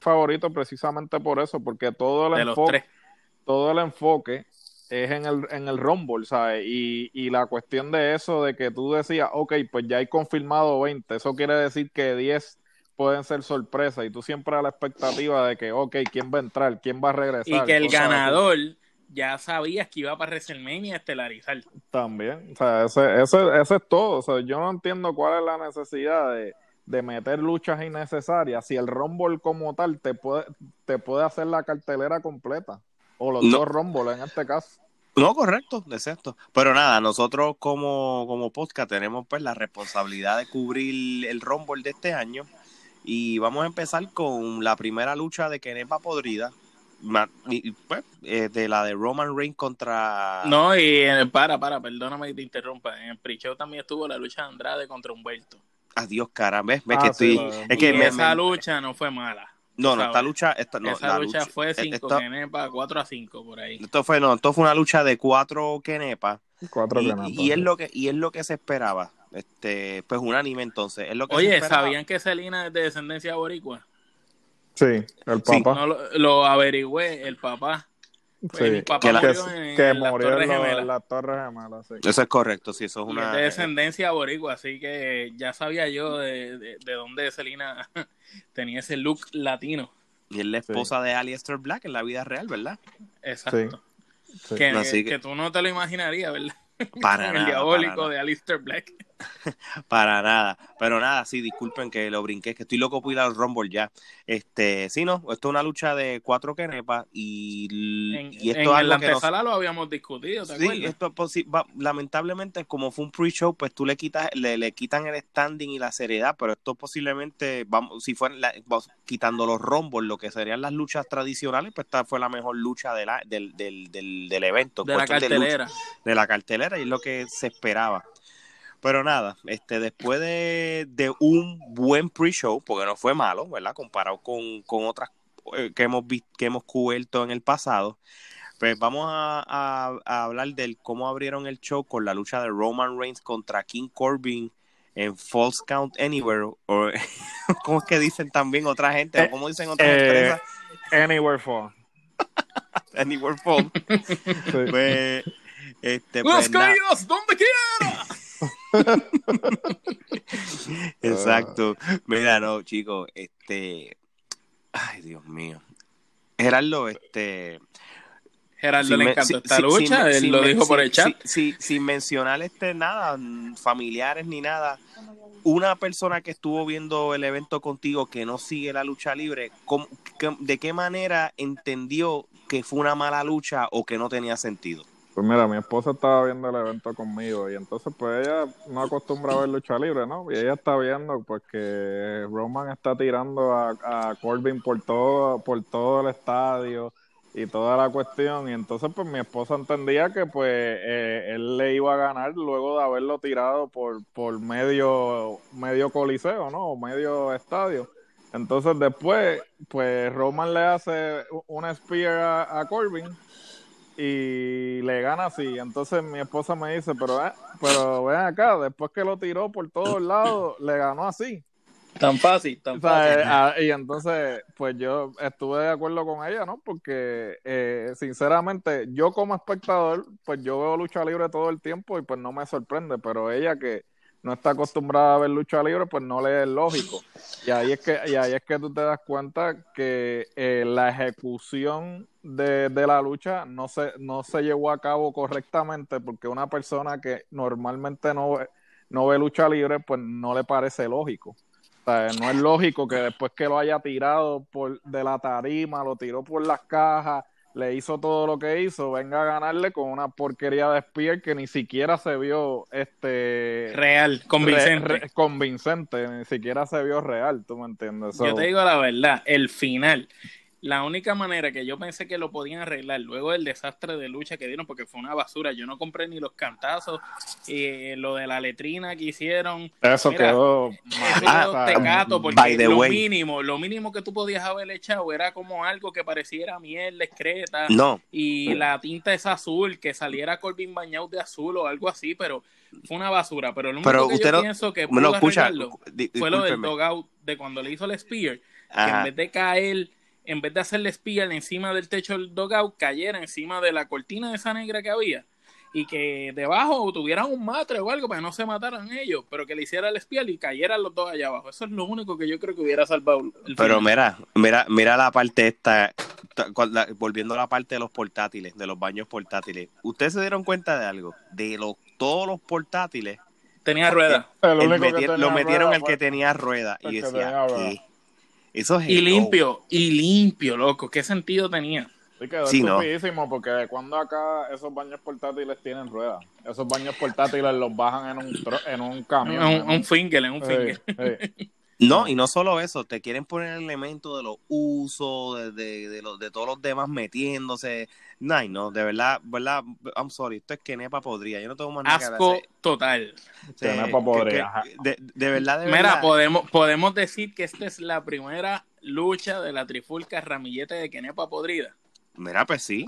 favorito precisamente por eso, porque todo el enfoque, todo el enfoque es en el, en el Rumble, ¿sabes? Y, y la cuestión de eso, de que tú decías, ok, pues ya hay confirmado 20, eso quiere decir que 10 pueden ser sorpresas y tú siempre a la expectativa de que, ok, ¿quién va a entrar? ¿Quién va a regresar? Y que el ganador ya sabías que iba para WrestleMania a estelarizar. También, o sea, ese, ese, ese es todo. O sea, yo no entiendo cuál es la necesidad de, de meter luchas innecesarias si el Rumble como tal te puede, te puede hacer la cartelera completa. O los dos Rumble en este caso. No, correcto, exacto. Pero nada, nosotros como, como podcast tenemos pues la responsabilidad de cubrir el Rumble de este año. Y vamos a empezar con la primera lucha de Kenepa Podrida. Pues, eh, de la de Roman Reigns contra. No, y para, para, perdóname que te interrumpa. En el pre también estuvo la lucha de Andrade contra Humberto. Adiós, cara. ¿Ves? ¿Ves que ah, estoy... es que esa lucha no fue mala. No, no, esta lucha, esta, no, esa lucha, fue 5 kenepa, 4 a 5 por ahí. Esto fue, no, esto fue una lucha de 4 kenepa. 4 y, y, es lo que y es lo que se esperaba. Este, pues unánime entonces, es lo que Oye, ¿sabían que Selina es de descendencia boricua? Sí, el papá. no, lo, lo averigüé, el papá Sí, que, murió en, la Torre Gemela. Eso es correcto, sí, eso es una. de descendencia boricua, así que ya sabía yo de, de, dónde Selina tenía ese look latino. Y es la esposa de Alistair Black en la vida real, ¿verdad? Exacto. Que, que, tú no te lo imaginarías, ¿verdad? Para el diabólico de Alistair Black. para nada. Pero nada, sí, disculpen que lo brinqué, que estoy loco por ir al Rumble ya. Este, sí, no, esto es una lucha de cuatro kenepas y, y esto en, es la antesala lo habíamos discutido, ¿te sí, esto lamentablemente como fue un pre-show, pues tú le quitas le, le, quitan el standing y la seriedad, pero esto posiblemente vamos si fueran quitando los Rumble, lo que serían las luchas tradicionales, pues esta fue la mejor lucha de la, del, del, del, del evento, de la cartelera. de la cartelera y es lo que se esperaba. Pero nada, este, después de, un buen pre-show, porque no fue malo, ¿verdad? Comparado con, otras eh, que hemos, que hemos cubierto en el pasado, pues vamos a, hablar del cómo abrieron el show con la lucha de Roman Reigns contra King Corbin en False Count Anywhere, o como es que dicen también otra gente, o como dicen otras eh, empresas. Anywhere Fall. anywhere Fall. Pues, este, pues, donde quiera. Exacto. Mira, no, chicos, este. Ay, Dios mío. Gerardo, este. Gerardo le encantó esta lucha, él lo dijo por el chat. sin mencionar este nada, familiares ni nada. Una persona que estuvo viendo el evento contigo que no sigue la lucha libre, ¿de qué manera entendió que fue una mala lucha o que no tenía sentido? Pues mira, mi esposa estaba viendo el evento conmigo y entonces pues ella no acostumbra a ver lucha libre, ¿no? Y ella está viendo pues que Roman está tirando a, a Corbin por todo, por todo el estadio y toda la cuestión y entonces pues mi esposa entendía que pues eh, él le iba a ganar luego de haberlo tirado por, por medio, medio coliseo, ¿no? O medio estadio. Entonces después pues Roman le hace una spear a, a Corbin y le gana así. Entonces mi esposa me dice, pero, eh, pero ven acá, después que lo tiró por todos lados, le ganó así. Tan fácil, tan fácil. Eh, ah, y entonces, pues yo estuve de acuerdo con ella, ¿no? Porque, eh, sinceramente, yo como espectador, pues yo veo lucha libre todo el tiempo y pues no me sorprende, pero ella que no está acostumbrada a ver lucha libre, pues no le es lógico. Y ahí es que, y ahí es que tú te das cuenta que eh, la ejecución de, de, la lucha no se, no se llevó a cabo correctamente porque una persona que normalmente no, no ve lucha libre, pues no le parece lógico. O sea, no es lógico que después que lo haya tirado por de la tarima, lo tiró por las cajas, le hizo todo lo que hizo, venga a ganarle con una porquería de Spear que ni siquiera se vio este real, convincente. convincente, ni siquiera se vio real, tú me entiendes. Yo te digo la verdad, el final la única manera que yo pensé que lo podían arreglar luego del desastre de lucha que dieron, porque fue una basura, yo no compré ni los cantazos, y eh, lo de la letrina que hicieron. Eso quedó. tecato, porque lo mínimo, lo mínimo que tú podías haber echado era como algo que pareciera miel, excreta. No. Y la tinta es azul, que saliera Corbin bañado de azul o algo así, pero fue una basura. Pero lo único que yo pienso que pudo arreglarlo fue lo del dogout de cuando le hizo el Spear que en vez de caer, en vez de hacerle espía encima del techo del dogout, cayera encima de la cortina de esa negra que había y que debajo tuvieran un matre o algo para que no se mataran ellos, pero que le hiciera el espial y cayeran los dos allá abajo. Eso es lo único que yo creo que hubiera salvado el Pero mira, mira, mira la parte esta, volviendo a la parte de los portátiles, de los baños portátiles. ¿Ustedes se dieron cuenta de algo? De los todos los portátiles tenía rueda. lo metieron el que tenía rueda y decía, Eso es y limpio, y limpio, loco. ¿Qué sentido tenía? Sí, quedó sí, estupidísimo porque cuando acá esos baños portátiles tienen ruedas. Esos baños portátiles los bajan en un, en un camión. Un, un finger, en un finger. No, y no solo eso, te quieren poner el elemento de los usos, de, de, los, de todos los demás metiéndose. No, no, de verdad, verdad, I'm sorry, esto es que Nepa podría, yo no tengo más nada Asco total. Nepa podría. de, de, verdad, de Mira, podemos, podemos decir que esta es la primera lucha de la trifulca ramillete de Kenepa podrida. Mira, pues sí.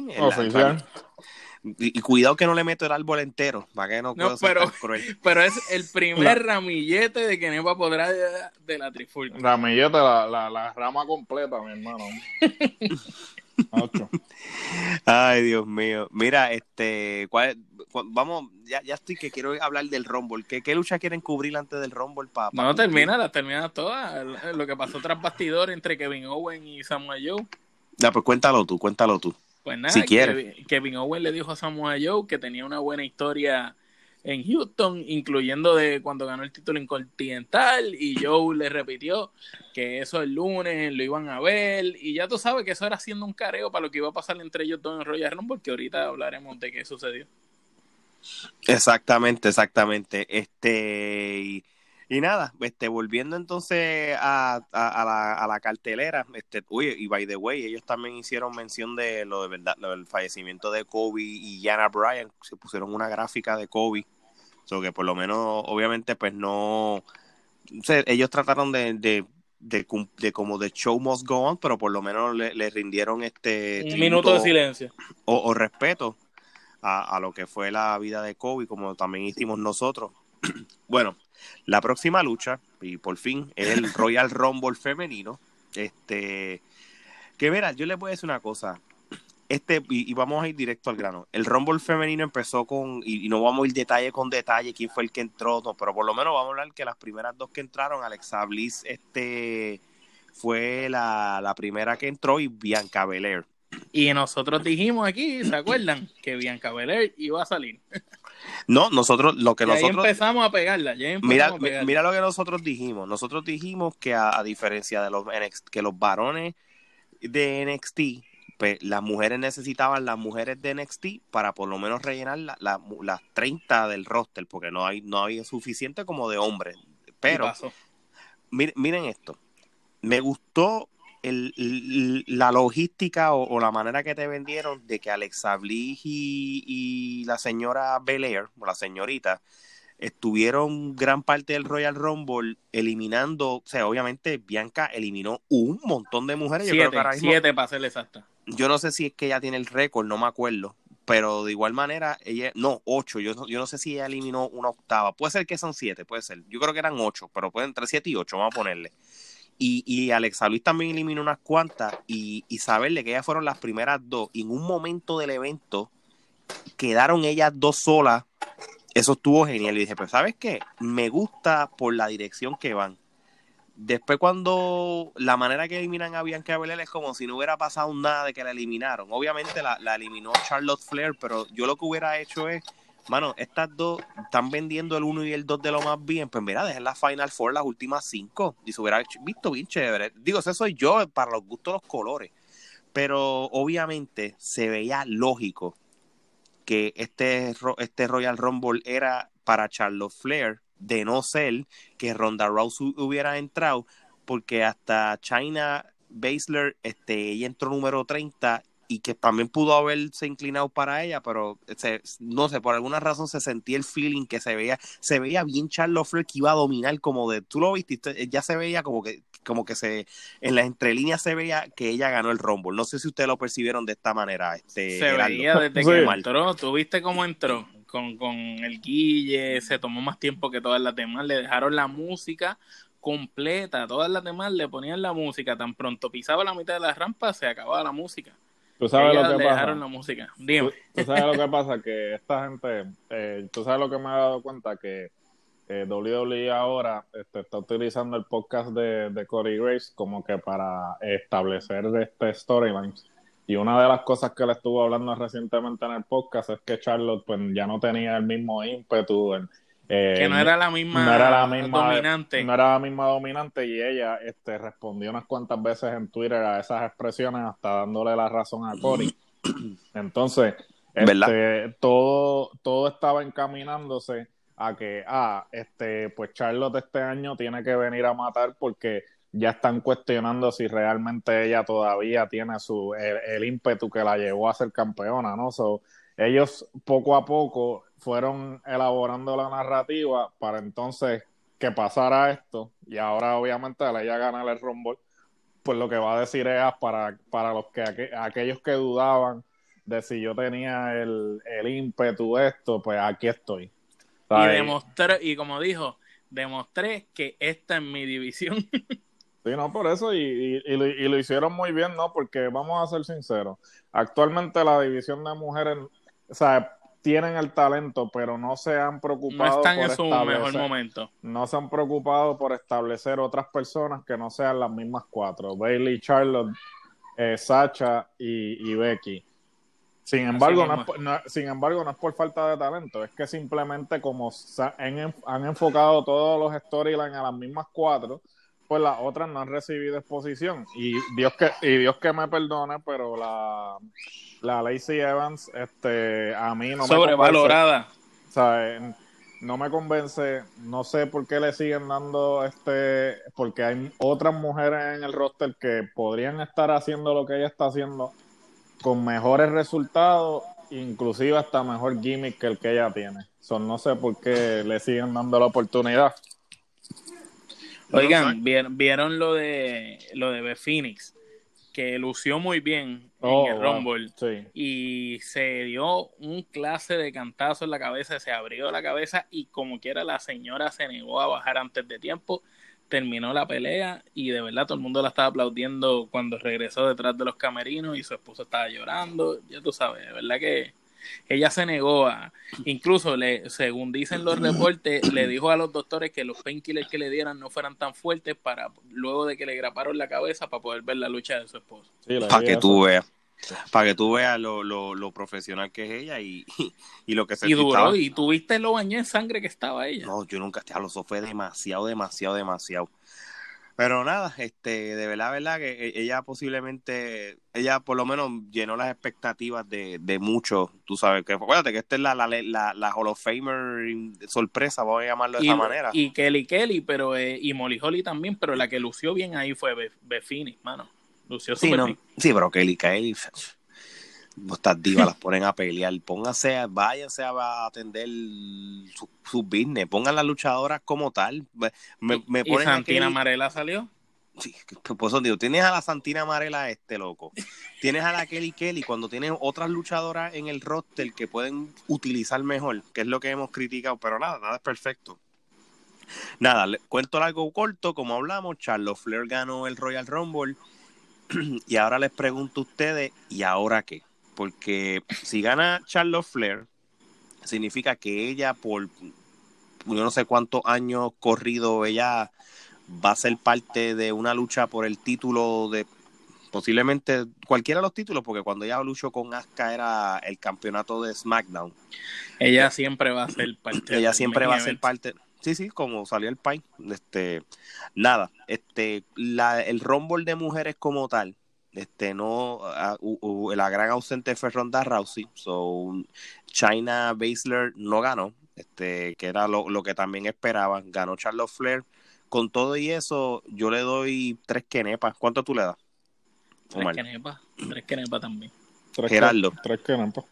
y, cuidado que no le meto el árbol entero, para que no, no pero, pero es el primer ramillete de que Nepa podrá de, la trifulca. Ramillete, la, la, la rama completa, mi hermano. Ay, Dios mío. Mira, este, vamos, ya, ya estoy que quiero hablar del Rumble. ¿Qué, qué lucha quieren cubrir antes del Rumble? Pa, no, termina, la termina toda. Lo que pasó tras bastidor entre Kevin Owen y Samuel Joe. Ya, pues cuéntalo tú, cuéntalo tú. Pues nada, si Kevin Owen le dijo a Samuel Joe que tenía una buena historia en Houston, incluyendo de cuando ganó el título Continental y Joe le repitió que eso el lunes lo iban a ver, y ya tú sabes que eso era haciendo un careo para lo que iba a pasar entre ellos dos en Royal Rumble, porque ahorita hablaremos de qué sucedió. Exactamente, exactamente. Este, y nada, este, volviendo entonces a, la, cartelera, este, oye, y by the way, ellos también hicieron mención de lo de verdad, lo del fallecimiento de Kobe y Jana Bryan, se pusieron una gráfica de Kobe, so que por lo menos, obviamente, pues no, ellos trataron de, de, de, como de show must go on, pero por lo menos le, rindieron este... Un minuto de silencio. O, respeto a, a lo que fue la vida de Kobe, como también hicimos nosotros. bueno, la próxima lucha, y por fin, es el Royal Rumble femenino. Este, que verás, yo les voy a decir una cosa. Este, y, vamos a ir directo al grano. El Rumble femenino empezó con, y, no vamos a ir detalle con detalle quién fue el que entró, pero por lo menos vamos a hablar que las primeras dos que entraron, Alexa Bliss, este, fue la, la primera que entró y Bianca Belair. Y nosotros dijimos aquí, ¿se acuerdan? Que Bianca Belair iba a salir. No, nosotros, lo que nosotros. empezamos a pegarla. mira, mira lo que nosotros dijimos. Nosotros dijimos que, a, diferencia de los que los varones de NXT, pues, las mujeres necesitaban las mujeres de NXT para por lo menos rellenar las 30 del roster, porque no hay, no hay suficiente como de hombres. Pero, miren esto. Me gustó la logística o, la manera que te vendieron de que Alexa Bliss y, la señora Belair, o la señorita, estuvieron gran parte del Royal Rumble eliminando, o sea, obviamente Bianca eliminó un montón de mujeres. Siete, yo siete para ser exacta. Yo no sé si es que ella tiene el récord, no me acuerdo. Pero de igual manera, ella, no, ocho, yo, yo no sé si ella eliminó una octava. Puede ser que son siete, puede ser. Yo creo que eran ocho, pero pueden entre siete y ocho, vamos a ponerle. Y, y Alexa Luis también eliminó unas cuantas y, y saberle que ellas fueron las primeras dos y en un momento del evento quedaron ellas dos solas, eso estuvo genial. Y dije, pues sabes qué, me gusta por la dirección que van. Después cuando la manera que eliminan a Bianca Belair es como si no hubiera pasado nada de que la eliminaron. Obviamente la, la eliminó Charlotte Flair, pero yo lo que hubiera hecho es mano, estas dos están vendiendo el 1 y el 2 de lo más bien, pues mira, dejen la Final Four las últimas cinco. Y se hubiera visto bien chévere. Digo, ese soy yo para los gustos los colores, pero obviamente se veía lógico que este, este Royal Rumble era para Charlotte Flair, de no ser que Ronda Rousey hubiera entrado, porque hasta China Baszler, este, ella entró número 30 y que también pudo haberse inclinado para ella, pero no sé, por alguna razón se sentía el feeling que se veía, se veía bien Charlotte Flair que iba a dominar como de, tú lo viste, ya se veía como que, como que se, en las entrelíneas se veía que ella ganó el Rumble, no sé si ustedes lo percibieron de esta manera. Este, se veía desde que entró, tú viste cómo entró, con, con el guille, se tomó más tiempo que todas las demás, le dejaron la música completa, todas las demás le ponían la música, tan pronto pisaba la mitad de la rampa, se acababa la música. Tú sabes lo que pasa. la música. Dime. ¿Tú, sabes lo que pasa, que esta gente, eh, tú sabes lo que me he dado cuenta, que eh, WWE ahora este, está utilizando el podcast de, de Corey Grace como que para establecer este storylines. Y una de las cosas que le estuvo hablando recientemente en el podcast es que Charlotte pues ya no tenía el mismo ímpetu en, eh, que no era la misma, dominante. No era la misma dominante y ella este, respondió unas cuantas veces en Twitter a esas expresiones hasta dándole la razón a Cory. Entonces, este, todo, todo estaba encaminándose a que, ah, este, pues Charlotte este año tiene que venir a matar porque ya están cuestionando si realmente ella todavía tiene su, el, ímpetu que la llevó a ser campeona, ¿no? So, ellos poco a poco fueron elaborando la narrativa para entonces que pasara esto y ahora obviamente al ella ganar el Rumble pues lo que va a decir es para, para los que aquellos que dudaban de si yo tenía el, el ímpetu esto pues aquí estoy. Y demostré y como dijo demostré que esta es mi división. Sí, no, por eso, y, y, lo, y, lo, hicieron muy bien, ¿no? Porque vamos a ser sinceros, actualmente la división de mujeres, o sea, tienen el talento, pero no se han preocupado. No están en su mejor momento. No se han preocupado por establecer otras personas que no sean las mismas cuatro: Bailey, Charlotte, eh, Sacha y, Becky. Sin embargo, no es, sin embargo, no es por falta de talento, es que simplemente como han, han enfocado todos los storylines a las mismas cuatro, pues las otras no han recibido exposición. Y Dios que, y Dios que me perdone, pero la, la Lacey Evans, este, a mí no me Sobrevalorada. O sea, no me convence, no sé por qué le siguen dando este, porque hay otras mujeres en el roster que podrían estar haciendo lo que ella está haciendo con mejores resultados, inclusive hasta mejor gimmick que el que ella tiene. son no sé por qué le siguen dando la oportunidad. Oigan, ¿vieron, lo de lo de Beth Phoenix, que lució muy bien en oh, el Rumble y se dio un clase de cantazo en la cabeza, se abrió la cabeza y como quiera la señora se negó a bajar antes de tiempo, terminó la pelea y de verdad todo el mundo la estaba aplaudiendo cuando regresó detrás de los camerinos y su esposo estaba llorando, ya tú sabes, de verdad que ella se negó a, incluso le, según dicen los reportes, le dijo a los doctores que los painkillers que le dieran no fueran tan fuertes para luego de que le graparon la cabeza para poder ver la lucha de su esposo. para que tú veas. Para que tú veas lo, lo, profesional que es ella y, y, lo que se Y duró, y tuviste lo bañé en sangre que estaba ella. No, yo nunca, lo eso fue demasiado, demasiado, demasiado. Pero nada, este, de verdad, verdad que e, ella posiblemente, ella por lo menos llenó las expectativas de, de muchos, tú sabes, que acuérdate que esta es la, la, la, la Hall of Famer sorpresa, vamos a llamarlo de esa manera. Y Kelly Kelly, pero, eh, y Molly Holly también, pero la que lució bien ahí fue Befini, mano. Lució sí, no, sí, pero Kelly Kelly, estas divas las ponen a pelear. Pónganse, váyanse a atender su, su business. Pongan las luchadoras como tal. Me, me ¿Y Santina Marela salió? Sí, pues digo, tienes a la Santina Marela este loco. Tienes a la Kelly Kelly cuando tienes otras luchadoras en el roster que pueden utilizar mejor, que es lo que hemos criticado, pero nada, nada es perfecto. Nada, cuento algo corto, como hablamos, Charles Flair ganó el Royal Rumble y ahora les pregunto a ustedes, ¿y ahora qué? Porque si gana Charlotte Flair, significa que ella por yo no sé cuántos años corrido ella va a ser parte de una lucha por el título de posiblemente cualquiera de los títulos, porque cuando ella luchó con Asuka era el campeonato de SmackDown. Ella siempre va a ser parte. Ella siempre va a ser parte. Sí, sí, como salió el país. Este, nada, este, la, el Rumble de mujeres como tal, este no la gran ausente fue Ronda Rousey so China Baszler no ganó este que era lo, que también esperaban. Ganó Charlotte Flair. Con todo y eso yo le doy tres quenepas. ¿cuánto tú le das? tres quenepas tres quenepas también. Tres Gerardo. tres quenepas.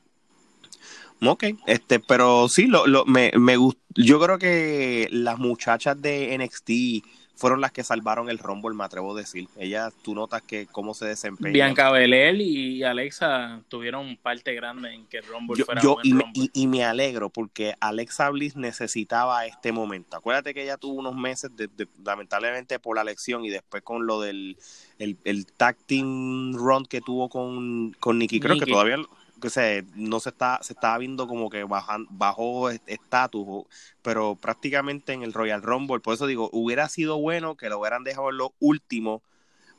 Ok, este, pero sí, lo, lo, me, me yo creo que las muchachas de NXT fueron las que salvaron el Rumble, me atrevo a decir. Ellas, tú notas que cómo se desempeñan. Bianca Belel y Alexa tuvieron parte grande en que el Rumble fuera yo, y, Me, y, me alegro porque Alexa Bliss necesitaba este momento. Acuérdate que ella tuvo unos meses, de, lamentablemente por la lección y después con lo del el, el tag team run que tuvo con, con Nikki, creo que todavía que se, no se está, se estaba viendo como que bajan, bajó estatus, pero prácticamente en el Royal Rumble, por eso digo, hubiera sido bueno que lo hubieran dejado en lo último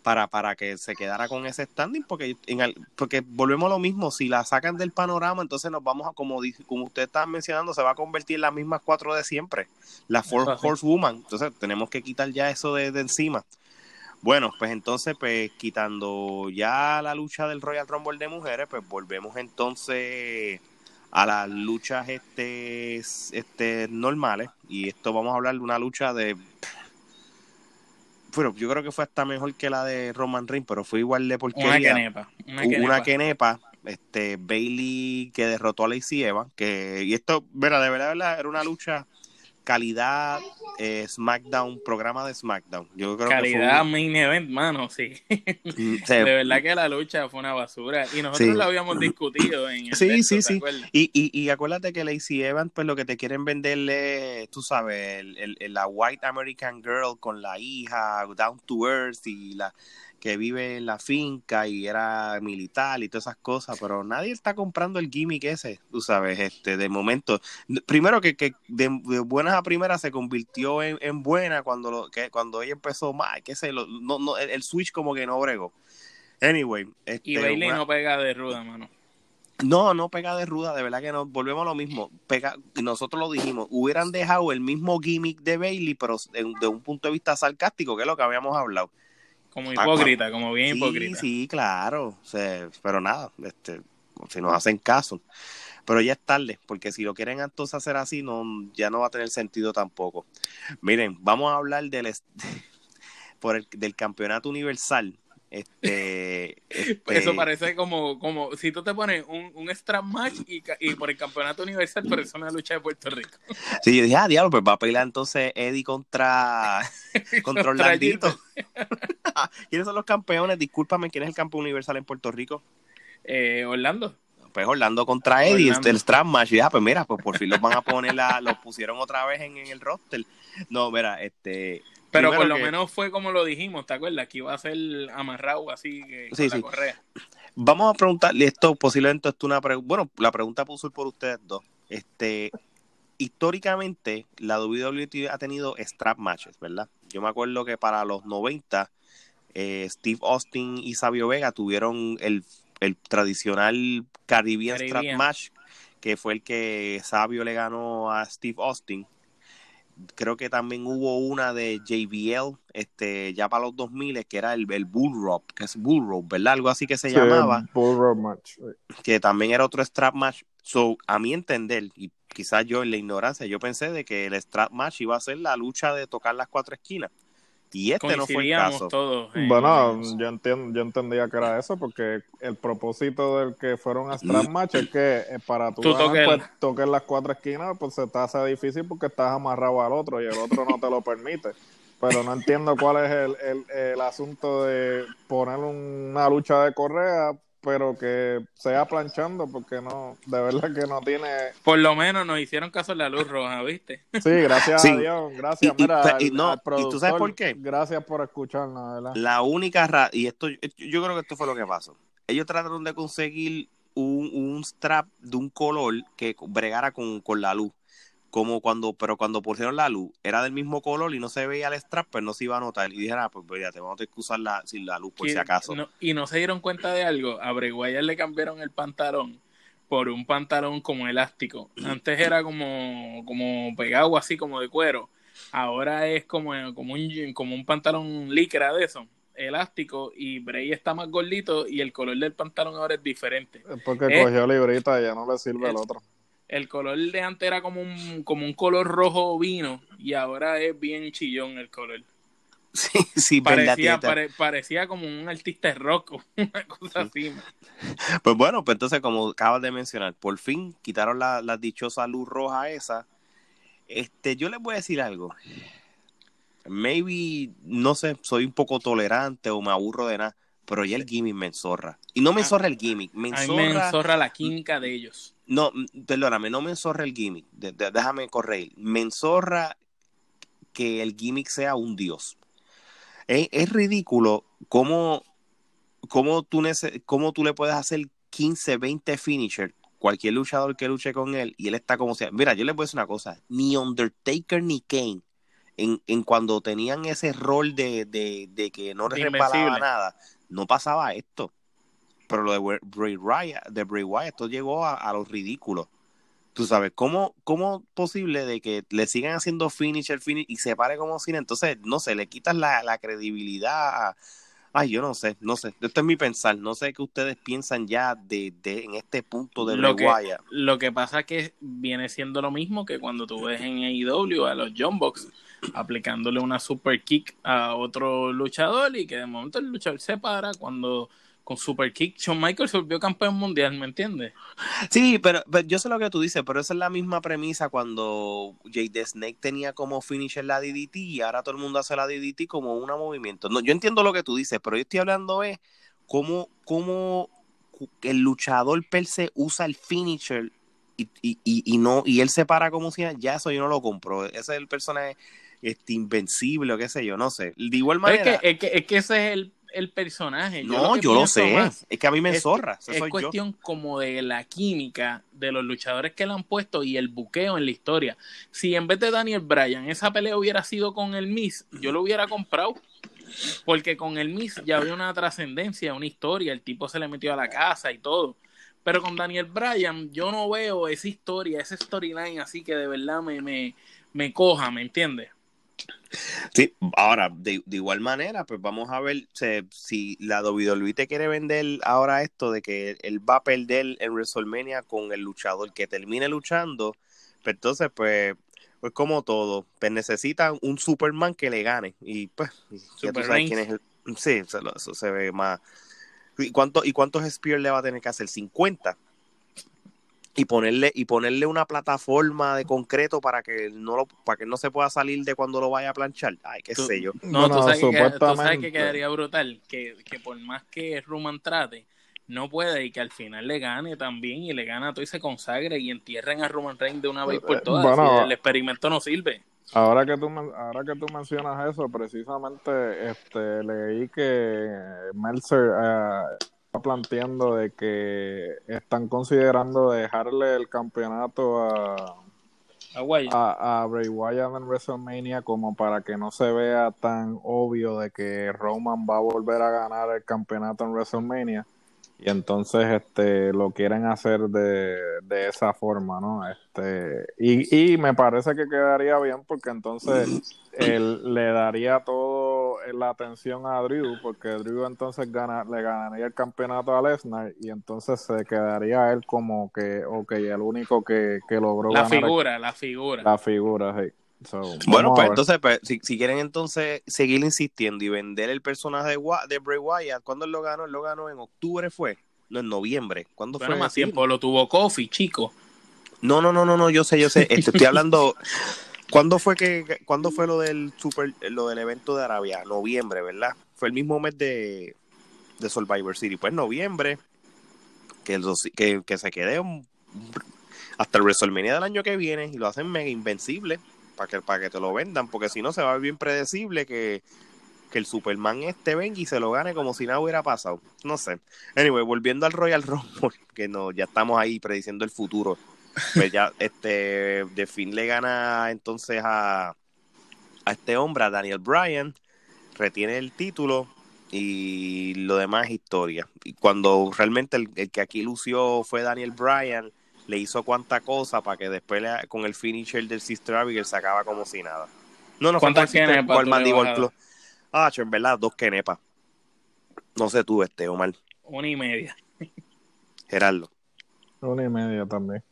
para, para que se quedara con ese standing, porque en porque volvemos a lo mismo, si la sacan del panorama, entonces nos vamos a, como, como usted está mencionando, se va a convertir en las mismas cuatro de siempre, la Four Horsewoman, entonces tenemos que quitar ya eso de, de encima. Bueno, pues entonces, pues quitando ya la lucha del Royal Rumble de mujeres, pues volvemos entonces a las luchas este, este normales. Y esto vamos a hablar de una lucha de. Bueno, yo creo que fue hasta mejor que la de Roman Reigns, pero fue igual de porquería. Una quenepa. Una quenepa. este, Bailey que derrotó a Lacey Eva, que, y esto, verdad, de verdad, era una lucha calidad eh, SmackDown, programa de SmackDown. Yo creo calidad que main event, mano, sí. Mm, de verdad que la lucha fue una basura y nosotros la habíamos discutido en el Sí, sí, sí. Y, y, y, acuérdate que Lacey Evans, pues lo que te quieren venderle, tú sabes, el, el, la White American Girl con la hija, Down to Earth y la que vive en la finca y era militar y todas esas cosas, pero nadie está comprando el gimmick ese, tú sabes, este, de momento. Primero que, que de, buenas a primeras se convirtió en, buena cuando lo, que, cuando ella empezó más, que sé, lo, no, no, el, switch como que no bregó. Anyway. Este, y Bailey no pega de ruda, mano. No, no pega de ruda, de verdad que no. Volvemos a lo mismo. Pega, nosotros lo dijimos, hubieran dejado el mismo gimmick de Bailey, pero de, de un punto de vista sarcástico, que es lo que habíamos hablado. Como hipócrita, como bien hipócrita. Sí, claro. pero nada, este, si nos hacen caso. Pero ya es tarde, porque si lo quieren entonces hacer así, no, ya no va a tener sentido tampoco. Miren, vamos a hablar del, por el, del campeonato universal este, Eso este parece como, como si tú te pones un, un strap match y, y, por el campeonato universal, pero es una lucha de Puerto Rico. Sí, yo dije, ah, diablo, pues va a pelear entonces Eddie contra, contra Orlandito. ¿Quiénes son los campeones? Discúlpame, ¿quién es el campeón universal en Puerto Rico? Eh, Orlando. Pues Orlando contra Eddie, Orlando. el strap match. Ya, pues mira, pues por fin los van a poner, la, los pusieron otra vez en, en el roster. No, mira, este pero por lo menos fue como lo dijimos, ¿te acuerdas? Que iba a ser amarrado así que con la correa. Vamos a preguntarle esto, posiblemente esto una pregunta. Bueno, la pregunta puso por ustedes dos. Este, históricamente, la WWE ha tenido strap matches, ¿verdad? Yo me acuerdo que para los 90, eh, Steve Austin y Sabio Vega tuvieron el, tradicional Caribbean, Caribbean strap match, que fue el que Sabio le ganó a Steve Austin creo que también hubo una de JBL, este, ya para los 2000, que era el, el Bull Rope, que es Bull Rope, ¿verdad? Algo así que se llamaba. Bull Rope Match. Que también era otro strap match. So, a mi entender, y quizás yo en la ignorancia, yo pensé de que el strap match iba a ser la lucha de tocar las cuatro esquinas. Y este no fue el caso. bueno, yo, entiendo, yo entendía que era eso, porque el propósito del que fueron a strap match es que eh, para tú, pues, toques las cuatro esquinas, pues se te hace difícil porque estás amarrado al otro y el otro no te lo permite. Pero no entiendo cuál es el, el, el asunto de poner una lucha de correa pero que sea planchando porque no, de verdad que no tiene... Por lo menos nos hicieron caso en la luz roja, ¿viste? Sí, gracias a Dios, gracias. Mira, y, no, ¿y tú sabes por qué? Gracias por escucharnos, ¿verdad? La única, ra y esto, yo creo que esto fue lo que pasó. Ellos trataron de conseguir un, un strap de un color que bregara con, con la luz como cuando, pero cuando pusieron la luz, era del mismo color y no se veía el strap, pues no se iba a notar. Y dijeron, ah, pues, pues te vamos a tener que usar la, sin la luz por si acaso. y no se dieron cuenta de algo, a Breguaya le cambiaron el pantalón por un pantalón como elástico. Antes era como, como pegado así, como de cuero. Ahora es como, como, un, como un pantalón licra de eso elástico y Bray está más gordito y el color del pantalón ahora es diferente. Es porque cogió librita y ya no le sirve el otro el color de antes era como un, como un color rojo vino y ahora es bien chillón el color. Sí, sí, parecía, parecía como un artista rock, una cosa así. Pues bueno, pues entonces como acabas de mencionar, por fin quitaron la, la dichosa luz roja esa. Este, yo les voy a decir algo. maybe, no sé, soy un poco tolerante o me aburro de nada, pero ya el gimmick me enzorra. Y no me ah, enzorra el gimmick, me enzorra... me enzorra la química de ellos. No, perdóname, no me enzorra el gimmick, déjame correr. Me enzorra que el gimmick sea un dios. Es, ridículo cómo, cómo, tú cómo tú le puedes hacer 15, 20 finisher cualquier luchador que luche con él y él está como sea. Mira, yo les voy a decir una cosa, ni Undertaker ni Kane en, en cuando tenían ese rol de, de, que no resbalaba nada, no pasaba esto. Pero lo de Bray Wyatt, de Bray Wyatt, esto llegó a, a lo ridículo. Tú sabes, ¿cómo, ¿cómo posible de que le sigan haciendo finisher, finish y se pare como cine? Entonces, no sé, le quitas la, la credibilidad a, Ay, yo no sé, no sé. Esto es mi pensar. No sé qué ustedes piensan ya de, de en este punto de lo que, Lo que pasa es que viene siendo lo mismo que cuando tú ves en AEW a los John Box aplicándole una super kick a otro luchador y que de momento el luchador se para cuando con Super Kick, Shawn Michaels se volvió campeón mundial, ¿me entiendes? Sí, pero, yo sé lo que tú dices, pero esa es la misma premisa cuando Jay the Snake tenía como finisher la DDT y ahora todo el mundo hace la DDT como un movimiento. No, yo entiendo lo que tú dices, pero yo estoy hablando es cómo, cómo el luchador per se usa el finisher y, y, y, no y él se para como si ya eso yo no lo compro. Ese es el personaje este, invencible o qué sé yo, no sé. De igual manera. es que, es que ese es el el personaje. No, yo lo, sé. es que a mí me zorra. Es, cuestión como de la química de los luchadores que le han puesto y el buqueo en la historia. Si en vez de Daniel Bryan esa pelea hubiera sido con el Miss, yo lo hubiera comprado. Porque con el Miss ya había una trascendencia, una historia. El tipo se le metió a la casa y todo. Pero con Daniel Bryan yo no veo esa historia, esa storyline así que de verdad me, me, me coja, ¿me entiendes? Sí, ahora, de, igual manera, pues vamos a ver si la WWE te quiere vender ahora esto de que él va a perder en WrestleMania con el luchador que termine luchando, pues entonces, pues, pues como todo, pues necesita un Superman que le gane. Y pues, ya tú sabes quién es el. Sí, eso, se ve más. ¿Y, cuánto, ¿Y cuántos Spears le va a tener que hacer? ¿50? Y ponerle y ponerle una plataforma de concreto para que no lo para que no se pueda salir de cuando lo vaya a planchar. Ay qué sé yo. no, tú, sabes que, quedaría brutal que, que, por más que Roman trate no puede y que al final le gane también y le gana todo y se consagre y entierren a Roman Reigns de una vez por eh, todas. el experimento no sirve. Ahora que tú ahora que tú mencionas eso, precisamente este leí que Meltzer eh, planteando de que están considerando dejarle el campeonato a a, a, Bray Wyatt en WrestleMania como para que no se vea tan obvio de que Roman va a volver a ganar el campeonato en WrestleMania y entonces este lo quieren hacer de, de esa forma, ¿no? Este y, y me parece que quedaría bien porque entonces él le daría todo la atención a Drew porque Drew entonces gana, le ganaría el campeonato a Lesnar y entonces se quedaría él como que ok, el único que, que logró la figura, la figura. La figura, sí bueno, pues entonces, pues, si, quieren entonces seguir insistiendo y vender el personaje de, de Bray Wyatt, ¿cuándo él lo ganó? Él lo ganó en octubre, ¿fue? No, en noviembre. ¿Cuándo fue? más tiempo lo tuvo Kofi, chico. No, no, no, no, no, yo sé, yo sé. Este, estoy hablando. ¿Cuándo fue que, cuándo fue lo del super, lo del evento de Arabia? Noviembre, ¿verdad? Fue el mismo mes de, de Survivor City. Pues noviembre, que, que, que se quede hasta el WrestleMania del año que viene y lo hacen mega invencible para que, para que te lo vendan, porque si no se va a ver bien predecible que, el Superman este venga y se lo gane como si nada hubiera pasado. No sé. Anyway, volviendo al Royal Rumble, que no, ya estamos ahí prediciendo el futuro. Pues ya, este, de fin le gana entonces a, a este hombre, a Daniel Bryan, retiene el título y lo demás es historia. Y cuando realmente el que aquí lució fue Daniel Bryan, le hizo cuánta cosa para que después con el finisher del Sister Abigail se acaba como si nada. No, no ¿Cuántas kenepas el Mandible Ah, en verdad, dos kenepas. No sé tú, este, Omar. Una y media. Gerardo. Una y media también.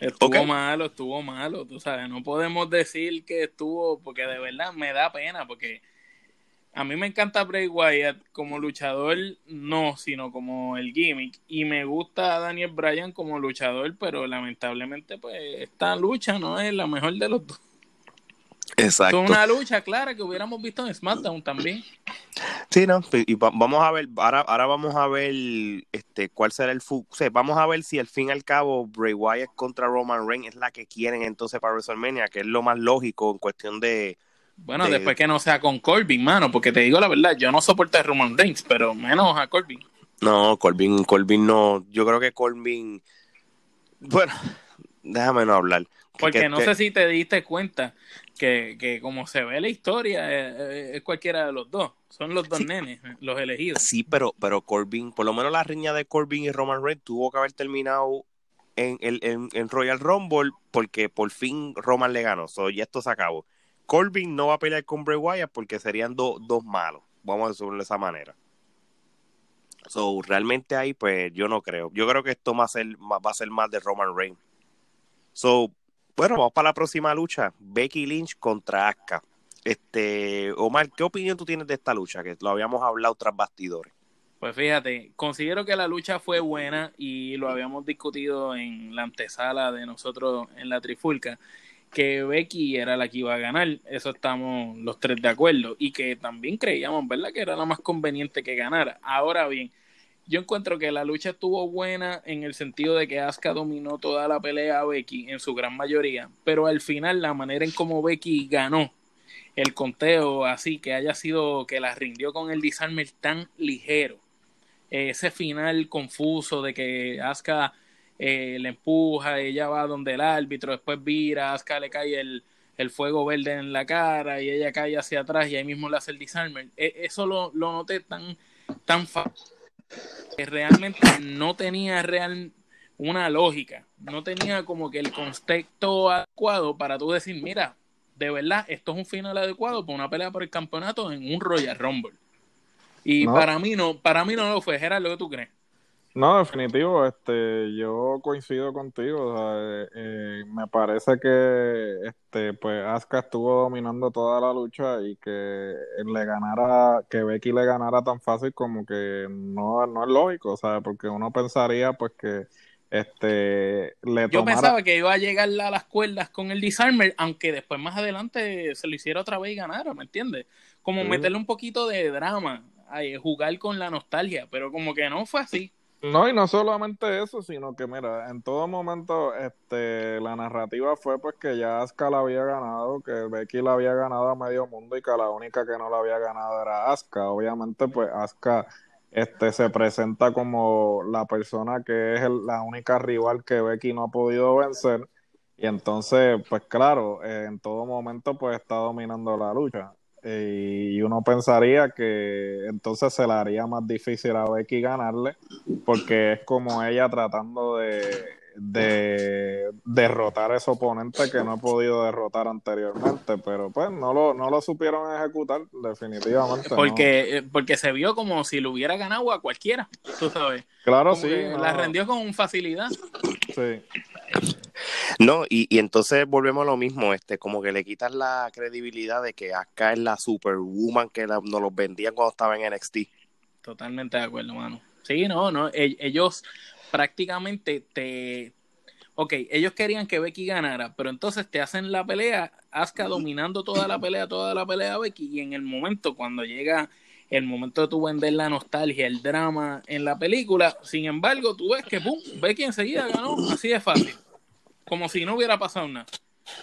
Estuvo malo, estuvo malo, tú sabes. No podemos decir que estuvo, porque de verdad me da pena, porque a mí me encanta Bray Wyatt como luchador, no, sino como el gimmick. Y me gusta Daniel Bryan como luchador, pero lamentablemente, pues, esta lucha no es la mejor de los dos. Exacto. Es una lucha clara que hubiéramos visto en SmackDown también. Sí, no, y vamos a ver, ahora, ahora vamos a ver este cuál será el o sea, vamos a ver si al fin y al cabo Bray Wyatt contra Roman Reigns es la que quieren entonces para WrestleMania, que es lo más lógico en cuestión de bueno, después que no sea con Corbin, mano, porque te digo la verdad, yo no soporto a Roman Reigns, pero menos a Corbin. No, Corbin, Corbin no, yo creo que Corbin, bueno, déjame no hablar. Porque no sé si te diste cuenta que, que como se ve la historia, eh, eh, es, cualquiera de los dos. Son los dos nenes, los elegidos. Sí, pero, pero Corbin, por lo menos la riña de Corbin y Roman Reigns tuvo que haber terminado en, en, en Royal Rumble porque por fin Roman le ganó. So, ya esto se acabó. Corbin no va a pelear con Bray Wyatt porque serían dos malos. Vamos a decirlo de esa manera. So, realmente ahí, pues yo no creo. Yo creo que esto va a ser, va a ser más de Roman Reigns. So, bueno, vamos para la próxima lucha. Becky Lynch contra Asuka. Este, Omar, ¿qué opinión tú tienes de esta lucha? Que lo habíamos hablado tras bastidores. Pues fíjate, considero que la lucha fue buena y lo habíamos discutido en la antesala de nosotros en la Trifulca, que Becky era la que iba a ganar, eso estamos los tres de acuerdo, y que también creíamos, ¿verdad?, que era la más conveniente que ganara. Ahora bien, yo encuentro que la lucha estuvo buena en el sentido de que Asuka dominó toda la pelea a Becky en su gran mayoría, pero al final la manera en cómo Becky ganó el conteo así que haya sido que la rindió con el disarmer tan ligero, ese final confuso de que Asuka eh, le empuja, ella va donde el árbitro, después vira, Asuka le cae el, el fuego verde en la cara y ella cae hacia atrás y ahí mismo le hace el disarmer. E, eso lo, lo noté tan, tan fácil que realmente no tenía real una lógica, no tenía como que el contexto adecuado para tú decir, mira, de verdad, esto es un final adecuado para una pelea por el campeonato en un Royal Rumble. Y para mí no, para mí no lo fue, Gerard, lo que tú crees. No, definitivo, este, yo coincido contigo, eh, eh, me parece que este, pues Asuka estuvo dominando toda la lucha y que le ganara, que Becky le ganara tan fácil como que no, no es lógico, o sea, porque uno pensaría pues que este le Yo pensaba que iba a llegar a las cuerdas con el disarmer, aunque después más adelante se lo hiciera otra vez y ganara, ¿me entiendes? Como meterle un poquito de drama, jugar con la nostalgia, pero como que no fue así. No, y no solamente eso, sino que mira, en todo momento este la narrativa fue pues que ya Asuka la había ganado, que Becky la había ganado a medio mundo y que la única que no la había ganado era Asuka. Obviamente pues Asuka este se presenta como la persona que es la única rival que Becky no ha podido vencer y entonces pues claro, en todo momento pues está dominando la lucha y uno pensaría que entonces se le haría más difícil a Becky ganarle porque es como ella tratando de, de derrotar a ese oponente que no ha podido derrotar anteriormente, pero pues no lo, no lo supieron ejecutar definitivamente. Porque, eh, porque se vio como si lo hubiera ganado a cualquiera, tú sabes. Claro, sí. La rendió con facilidad. Sí. No, y, y entonces volvemos a lo mismo, este, como que le quitas la credibilidad de que acá es la superwoman que nos los vendían cuando estaba en NXT. Totalmente de acuerdo, mano. Sí, no, no, e, ellos prácticamente te... Ok, ellos querían que Becky ganara, pero entonces te hacen la pelea, Asuka dominando toda la pelea, toda la pelea Becky, y en el momento, cuando llega el momento de tu vender la nostalgia, el drama en la película, sin embargo, tú ves que, ¡pum!, Becky enseguida ganó, así de fácil como si no hubiera pasado nada.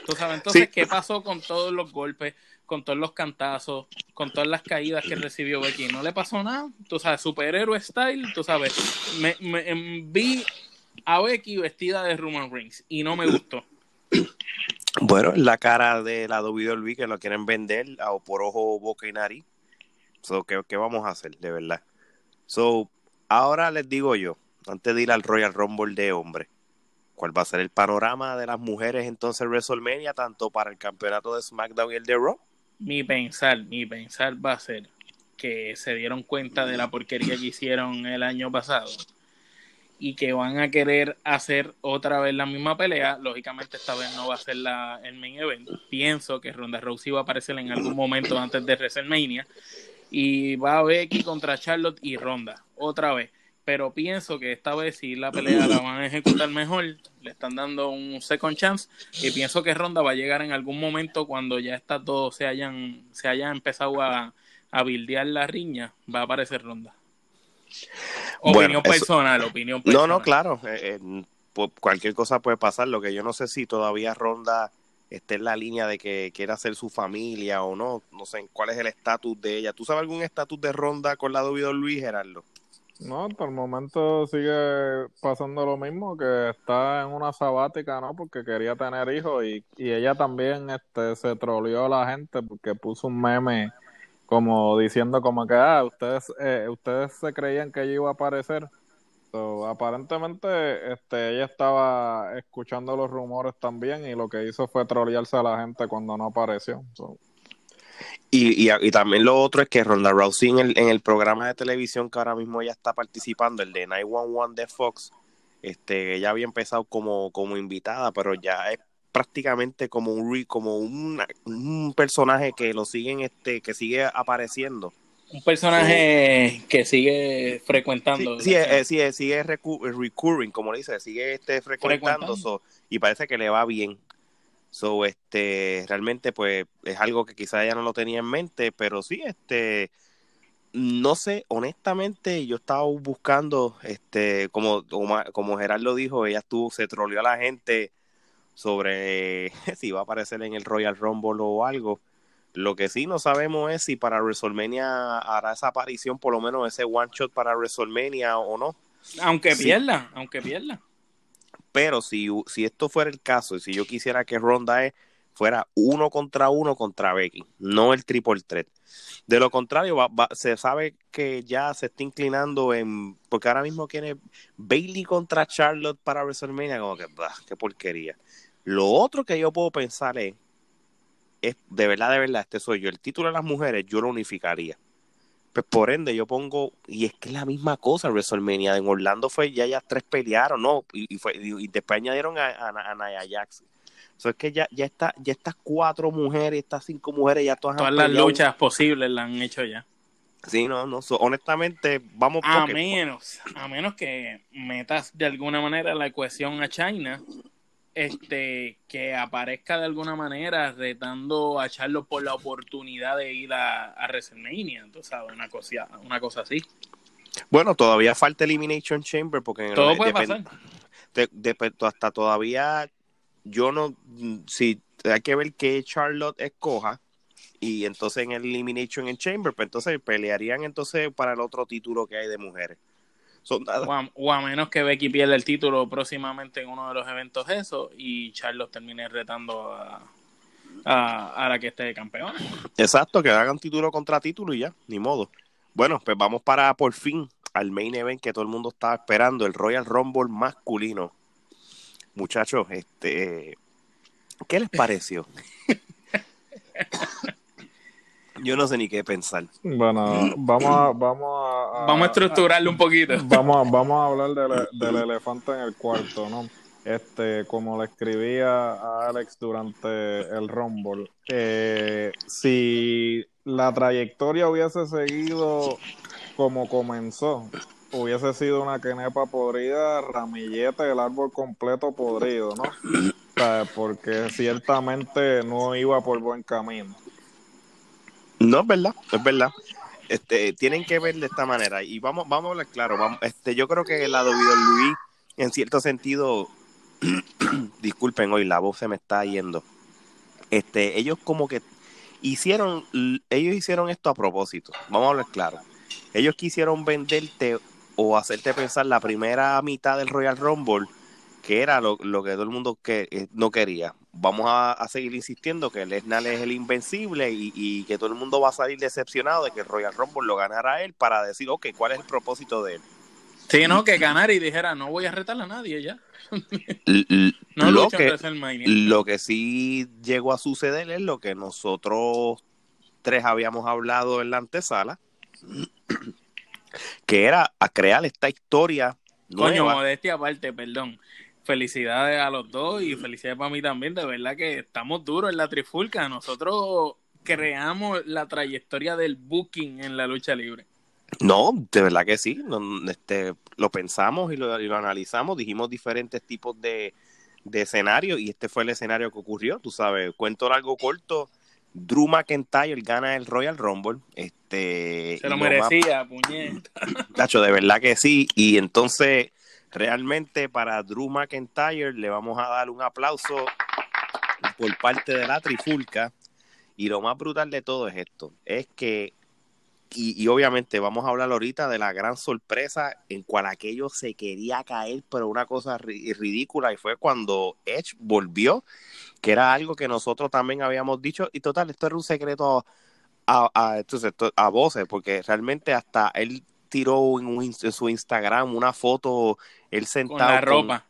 ¿Tú sabes? Entonces, ¿qué pasó con todos los golpes, con todos los cantazos, con todas las caídas que recibió Becky? No le pasó nada. Tú sabes, superhéroe style, tú sabes. Me, me, em, vi a Becky vestida de Roman Reigns y no me gustó. Bueno, la cara de la WWE que lo quieren vender o por ojo, boca y nariz. So, ¿qué, ¿Qué vamos a hacer, de verdad? So, ahora les digo yo, antes de ir al Royal Rumble de hombre, ¿Cuál va a ser el panorama de las mujeres entonces en WrestleMania, tanto para el campeonato de SmackDown y el de Raw? Mi pensar, mi pensar va a ser que se dieron cuenta de la porquería que hicieron el año pasado y que van a querer hacer otra vez la misma pelea. Lógicamente esta vez no va a ser la, el main event. Pienso que Ronda Rousey va a aparecer en algún momento antes de WrestleMania y va a Becky contra Charlotte y Ronda otra vez pero pienso que esta vez si la pelea la van a ejecutar mejor, le están dando un second chance y pienso que Ronda va a llegar en algún momento cuando ya estas dos se hayan, se hayan empezado a, a bildear la riña, va a aparecer Ronda. Opinión personal, opinión personal. No, no, claro, eh, eh, cualquier cosa puede pasar, lo que yo no sé si todavía Ronda esté en la línea de que quiera hacer su familia o no, no sé cuál es el estatus de ella. ¿Tú sabes algún estatus de Ronda con la de Luis, Gerardo? No, por el momento sigue pasando lo mismo, que está en una sabática, ¿no? Porque quería tener hijos y, y ella también este, se troleó a la gente porque puso un meme como diciendo como que, ah, ustedes, eh, ustedes se creían que ella iba a aparecer. So, aparentemente este, ella estaba escuchando los rumores también y lo que hizo fue trolearse a la gente cuando no apareció. Y, y, también lo otro es que Ronda Rousey en el, en el programa de televisión que ahora mismo ella está participando, el de 911 de Fox, este, ella había empezado como, como invitada, pero ya es prácticamente como un como un, personaje que lo siguen este que sigue apareciendo. Un personaje que sigue frecuentando sí, sí, eh, sigue recurring como le dice sigue este frecuentando, y parece que le va bien So, este, realmente, pues, es algo que quizá ella no lo tenía en mente, pero sí, este, no sé, honestamente, yo estaba buscando, este, como, como Gerardo dijo, ella estuvo, se troleó a la gente sobre si iba a aparecer en el Royal Rumble o algo. Lo que sí no sabemos es si para WrestleMania hará esa aparición, por lo menos ese one shot para WrestleMania o no. Aunque pierda, aunque pierda. Pero si, si esto fuera el caso, y si yo quisiera que Ronda e fuera uno contra uno contra Becky, no el triple threat. De lo contrario, se sabe que ya se está inclinando en. Porque ahora mismo tiene Bailey contra Charlotte para WrestleMania, como que, bah, qué porquería. Lo otro que yo puedo pensar es, es, de verdad, de verdad, este soy yo. El título de las mujeres, yo lo unificaría. Pues por ende, yo pongo, y es que es la misma cosa, WrestleMania. En Orlando fue, ya ya tres pelearon, ¿no? Y, fue, y, después añadieron a, a, Nia Jax. Eso es que ya, ya, está, ya estas cuatro mujeres, estas cinco mujeres, ya todas Todas las luchas posibles las han hecho ya. Sí, no, no, honestamente, vamos a menos, a menos que metas de alguna manera la ecuación a China este que aparezca de alguna manera retando a Charlo por la oportunidad de ir a, a WrestleMania, tú sabes, una cosa, una cosa así. Bueno, todavía falta Elimination Chamber porque todo puede pasar. hasta todavía yo no si hay que ver qué Charlotte escoja y entonces en el Elimination en Chamber, pues entonces pelearían entonces para el otro título que hay de mujeres. O, a, menos que Becky pierda el título próximamente en uno de los eventos eso y Charlos termine retando a, a, la que esté de campeona. Exacto, que hagan título contra título y ya, ni modo. Bueno, pues vamos para por fin al main event que todo el mundo estaba esperando, el Royal Rumble masculino. Muchachos, este, ¿qué les pareció? Yo no sé ni qué pensar. Bueno, vamos a, vamos a, vamos a estructurarlo un poquito. Vamos, vamos a hablar del, elefante en el cuarto, ¿no? Este, como le escribía a Alex durante el Rumble, eh, si la trayectoria hubiese seguido como comenzó, hubiese sido una quenepa podrida, ramillete, el árbol completo podrido, ¿no? porque ciertamente no iba por buen camino. No, es verdad, es verdad. Este, tienen que ver de esta manera. Y vamos, vamos a hablar claro. Vamos, este, yo creo que de Luis, en cierto sentido, disculpen hoy, la voz se me está yendo. Este, ellos como que hicieron, ellos hicieron esto a propósito. Vamos a hablar claro. Ellos quisieron venderte o hacerte pensar la primera mitad del Royal Rumble que era lo, lo que todo el mundo que, eh, no quería. Vamos a, seguir insistiendo que Lesnar es el invencible y, que todo el mundo va a salir decepcionado de que Royal Rumble lo ganara él para decir, ok, ¿cuál es el propósito de él? Sí, no, que ganar y dijera, no voy a retar a nadie ya. no lo, que, lo que sí llegó a suceder es lo que nosotros tres habíamos hablado en la antesala, que era a crear esta historia Coño, modestia aparte, perdón felicidades a los dos y felicidades para mí también. De verdad que estamos duros en la trifulca. Nosotros creamos la trayectoria del booking en la lucha libre. No, de verdad que sí. este, lo pensamos y lo, analizamos, dijimos diferentes tipos de, de escenarios y este fue el escenario que ocurrió. Tú sabes, cuento largo corto. Drew McIntyre gana el Royal Rumble. Este, Se lo merecía, puñeta. Tacho, de verdad que sí. Y entonces, realmente para Drew McIntyre le vamos a dar un aplauso por parte de la trifulca. Y lo más brutal de todo es esto, es que y, obviamente vamos a hablar ahorita de la gran sorpresa en cual aquello se quería caer, pero una cosa ridícula, y fue cuando Edge volvió, que era algo que nosotros también habíamos dicho, y total, esto era un secreto a, a, a voces, porque realmente hasta él tiró en, su Instagram una foto, él sentado con la ropa.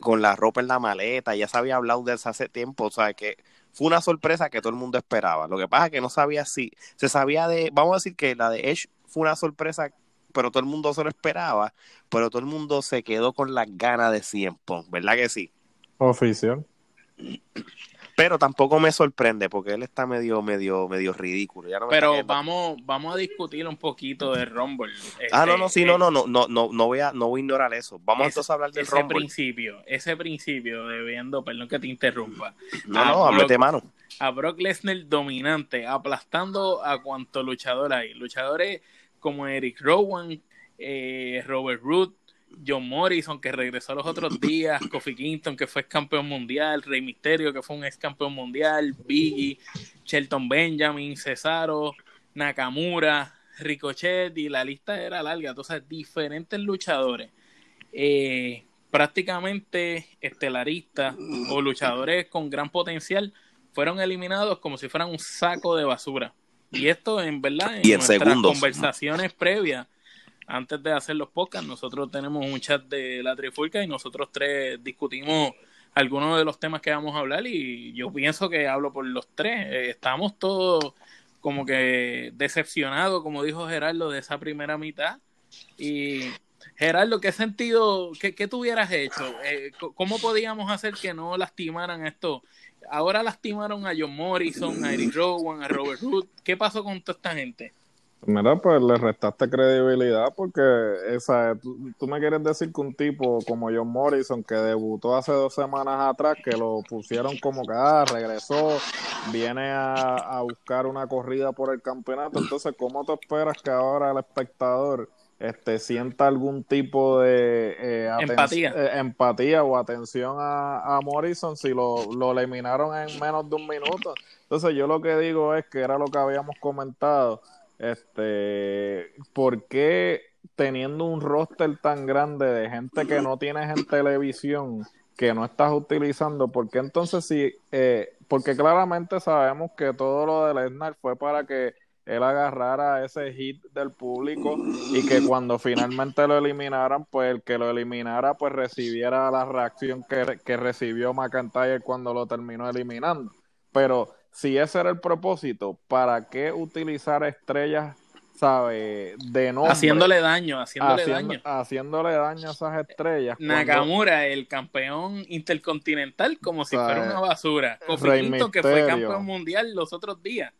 Con, la ropa en la maleta, ya se había hablado de eso hace tiempo, o sea que fue una sorpresa que todo el mundo esperaba. Lo que pasa es que no sabía si, se sabía de, vamos a decir que la de Edge fue una sorpresa, pero todo el mundo se lo esperaba, pero todo el mundo se quedó con las ganas de 100 ¿verdad que sí? Oficial. Pero tampoco me sorprende porque él está medio, medio, medio ridículo. pero vamos, vamos a discutir un poquito de Rumble. ah, no, no, este, sí, no, no, no, no, no, no voy a, no voy a ignorar eso. Vamos entonces a hablar del ese principio, ese principio de viendo, perdón que te interrumpa. No, no, háblate mano. A Brock Lesnar dominante, aplastando a cuanto luchador hay. Luchadores como Eric Rowan, eh, Robert Root, John Morrison, que regresó los otros días, Kofi Kingston, que fue campeón mundial, Rey Misterio, que fue un ex campeón mundial, Biggie, Shelton Benjamin, Cesaro, Nakamura, Ricochet, y la lista era larga, entonces diferentes luchadores. Eh, prácticamente estelaristas o luchadores con gran potencial fueron eliminados como si fueran un saco de basura. Y esto en verdad en, nuestras conversaciones previas antes de hacer los podcasts, nosotros tenemos un chat de la Trifulca y nosotros tres discutimos algunos de los temas que vamos a hablar y yo pienso que hablo por los tres. Eh, estamos todos como que decepcionados, como dijo Gerardo, de esa primera mitad. Y Gerardo, ¿qué sentido, qué, qué tú hubieras hecho? Eh, ¿Cómo podíamos hacer que no lastimaran esto? Ahora lastimaron a John Morrison, a Eric Rowan, a Robert Root. ¿Qué pasó con toda esta gente? Mira, pues le restaste credibilidad porque esa, tú, me quieres decir que un tipo como John Morrison que debutó hace dos semanas atrás, que lo pusieron como que ah, regresó, viene a, buscar una corrida por el campeonato, entonces ¿cómo te esperas que ahora el espectador este, sienta algún tipo de eh, empatía. Eh, empatía o atención a, a Morrison si lo, lo eliminaron en menos de un minuto? Entonces yo lo que digo es que era lo que habíamos comentado este, ¿por qué teniendo un roster tan grande de gente que no tienes en televisión, que no estás utilizando, por qué entonces si, eh, porque claramente sabemos que todo lo de Lesnar fue para que él agarrara ese hit del público y que cuando finalmente lo eliminaran, pues el que lo eliminara, pues recibiera la reacción que, que recibió McIntyre cuando lo terminó eliminando. Pero si ese era el propósito, ¿para qué utilizar estrellas, sabe, de nombre? Haciéndole daño, haciéndole daño. Haciéndole daño a esas estrellas. Nakamura, el campeón intercontinental, como si fuera una basura. Kofi que fue campeón mundial los otros días.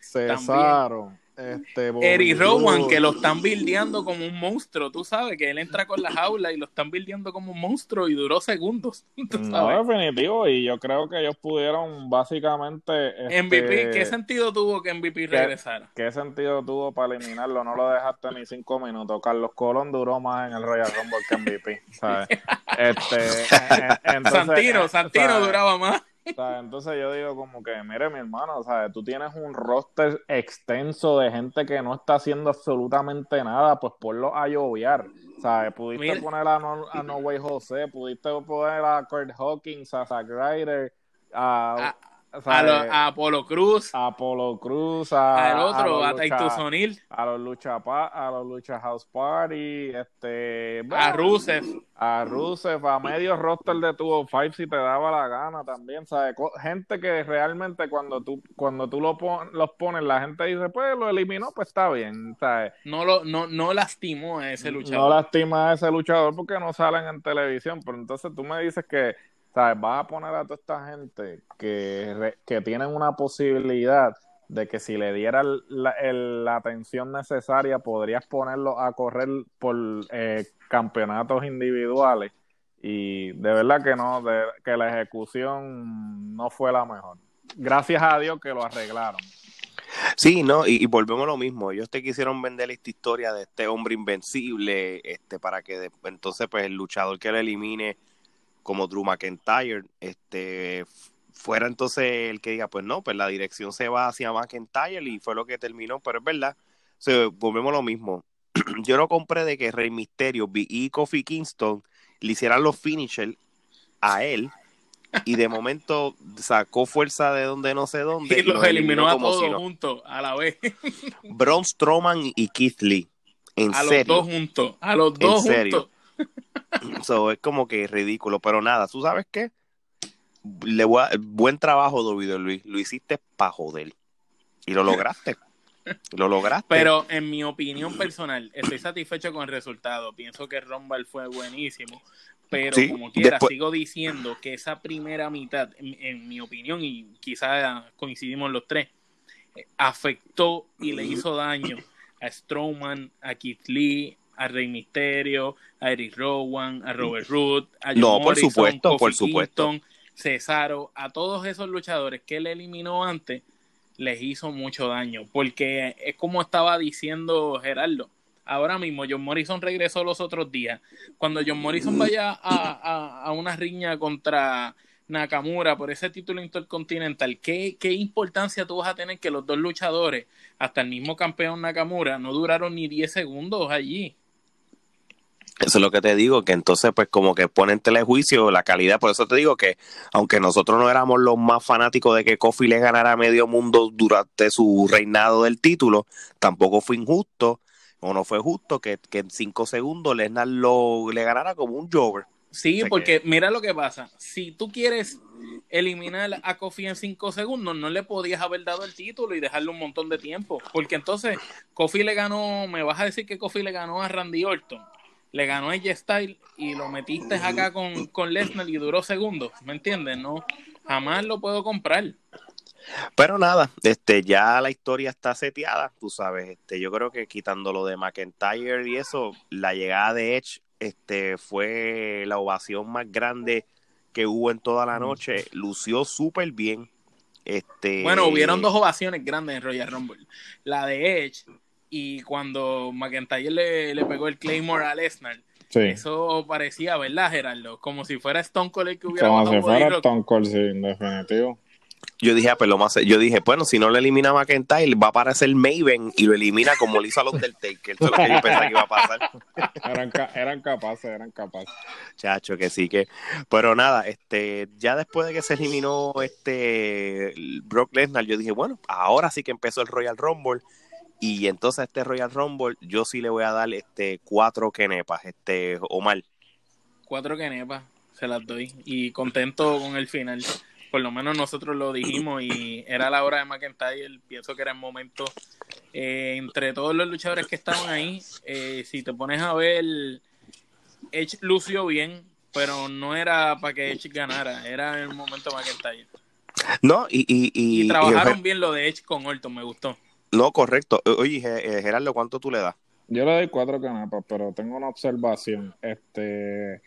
Cesaron. Este, Eric Rowan, que lo están bildeando como un monstruo, tú sabes, que él entra con la jaula y lo están bildeando como un monstruo y duró segundos. No, definitivo, y yo creo que ellos pudieron básicamente... Este, MVP, ¿qué sentido tuvo que MVP regresara? ¿Qué sentido tuvo para eliminarlo? No lo dejaste ni cinco minutos. Carlos Colón duró más en el Royal Rumble que MVP, ¿sabes? este, Santino, Santino duraba más. Entonces yo digo como que, mire mi hermano, ¿sabes? tú tienes un roster extenso de gente que no está haciendo absolutamente nada, pues ponlo a lloviar. ¿sabes? Pudiste poner a No, a no Way José, pudiste poner a Kurt Hawkins, a Zack Ryder, a, a, Apolo Cruz. A Apolo Cruz. A, al otro, a, Titus O'Neill. A los Lucha, a los Lucha House Party. Este, a Rusev. A Rusev, a medio roster de tu Five si te daba la gana también, ¿sabes? Gente que realmente cuando tú, cuando tú lo los pones, la gente dice, pues lo eliminó, pues está bien, ¿sabes? No, lo, no, no lastimó a ese luchador. No lastima a ese luchador porque no salen en televisión, pero entonces tú me dices que ¿sabes? Vas a poner a toda esta gente que, que tienen una posibilidad de que si le diera la, atención necesaria podrías ponerlo a correr por eh, campeonatos individuales y de verdad que no, que la ejecución no fue la mejor. Gracias a Dios que lo arreglaron. Sí, no, y, volvemos a lo mismo. Ellos te quisieron vender esta historia de este hombre invencible, este, para que entonces pues el luchador que lo elimine como Drew McIntyre, este fuera entonces el que diga, pues no, pues la dirección se va hacia McIntyre y fue lo que terminó, pero es verdad, volvemos a lo mismo. Yo no compré de que Rey Misterio y Kofi Kingston le hicieran los finishers a él y de momento sacó fuerza de donde no sé dónde. Y los, eliminó, a todos juntos a la vez. Braun Strowman y Keith Lee. En a los dos juntos. A los dos juntos. So, es como que ridículo. Pero nada, ¿tú sabes qué? Le buen trabajo, Luis. Lo hiciste para joder. Y lo lograste. Lo lograste. Pero en mi opinión personal, estoy satisfecho con el resultado. Pienso que Rumble fue buenísimo. Pero como quiera, sigo diciendo que esa primera mitad, en, mi opinión, y quizás coincidimos los tres, eh, afectó y le hizo daño a Strowman, a Keith Lee, a Rey Misterio, a Eric Rowan, a Robert Root, a John no, por supuesto, por supuesto. Cesaro, a todos esos luchadores que él eliminó antes, les hizo mucho daño. Porque es como estaba diciendo Gerardo. Ahora mismo, John Morrison regresó los otros días. Cuando John Morrison vaya a, a, una riña contra Nakamura por ese título intercontinental, ¿qué, ¿qué, importancia tú vas a tener que los dos luchadores, hasta el mismo campeón Nakamura, no duraron ni 10 segundos allí? Eso es lo que te digo, que entonces pues como que ponen telejuicio la calidad, por eso te digo que aunque nosotros no éramos los más fanáticos de que Kofi le ganara a medio mundo durante su reinado del título, tampoco fue injusto o no fue justo que, en cinco segundos Lesnar lo, le ganara como un Jover. Sí, porque mira lo que pasa, si tú quieres eliminar a Kofi en cinco segundos, no le podías haber dado el título y dejarle un montón de tiempo, porque entonces Kofi le ganó, me vas a decir que Kofi le ganó a Randy Orton le ganó a Style y lo metiste acá con, con Lesnar y duró segundos, ¿me entiendes? No, jamás lo puedo comprar. Pero nada, este, ya la historia está seteada, tú sabes, este, yo creo que quitando lo de McIntyre y eso, la llegada de Edge, este, fue la ovación más grande que hubo en toda la noche, lució súper bien. Este... Bueno, hubieron dos ovaciones grandes en Royal Rumble. La de Edge, y cuando McIntyre le, le pegó el Claymore a Lesnar, eso parecía, ¿verdad, Gerardo? Como si fuera Stone Cold el que hubiera Como si fuera Stone Cold, sí, en definitivo. Yo dije, pues lo más, yo dije, bueno, si no le elimina a McIntyre, va a aparecer Maven y lo elimina como lo hizo a los del Taker. Eso es lo que yo pensaba que iba a pasar. Eran, eran capaces, eran capaces. Chacho, que sí que. Pero nada, este, ya después de que se eliminó este Brock Lesnar, yo dije, bueno, ahora sí que empezó el Royal Rumble y entonces a este Royal Rumble yo sí le voy a dar este cuatro kenepas, este Omar. Cuatro kenepas, se las doy. Y contento con el final. Por lo menos nosotros lo dijimos y era la hora de McIntyre. Pienso que era el momento. Eh, entre todos los luchadores que estaban ahí, eh, si te pones a ver, Edge lució bien, pero no era para que Edge ganara, era el momento de McIntyre. No, y, y, y trabajaron bien lo de Edge con Orton, me gustó. No, correcto. Oye, eh, Gerardo, ¿cuánto tú le das? Yo le doy cuatro canapas, pero tengo una observación. Este,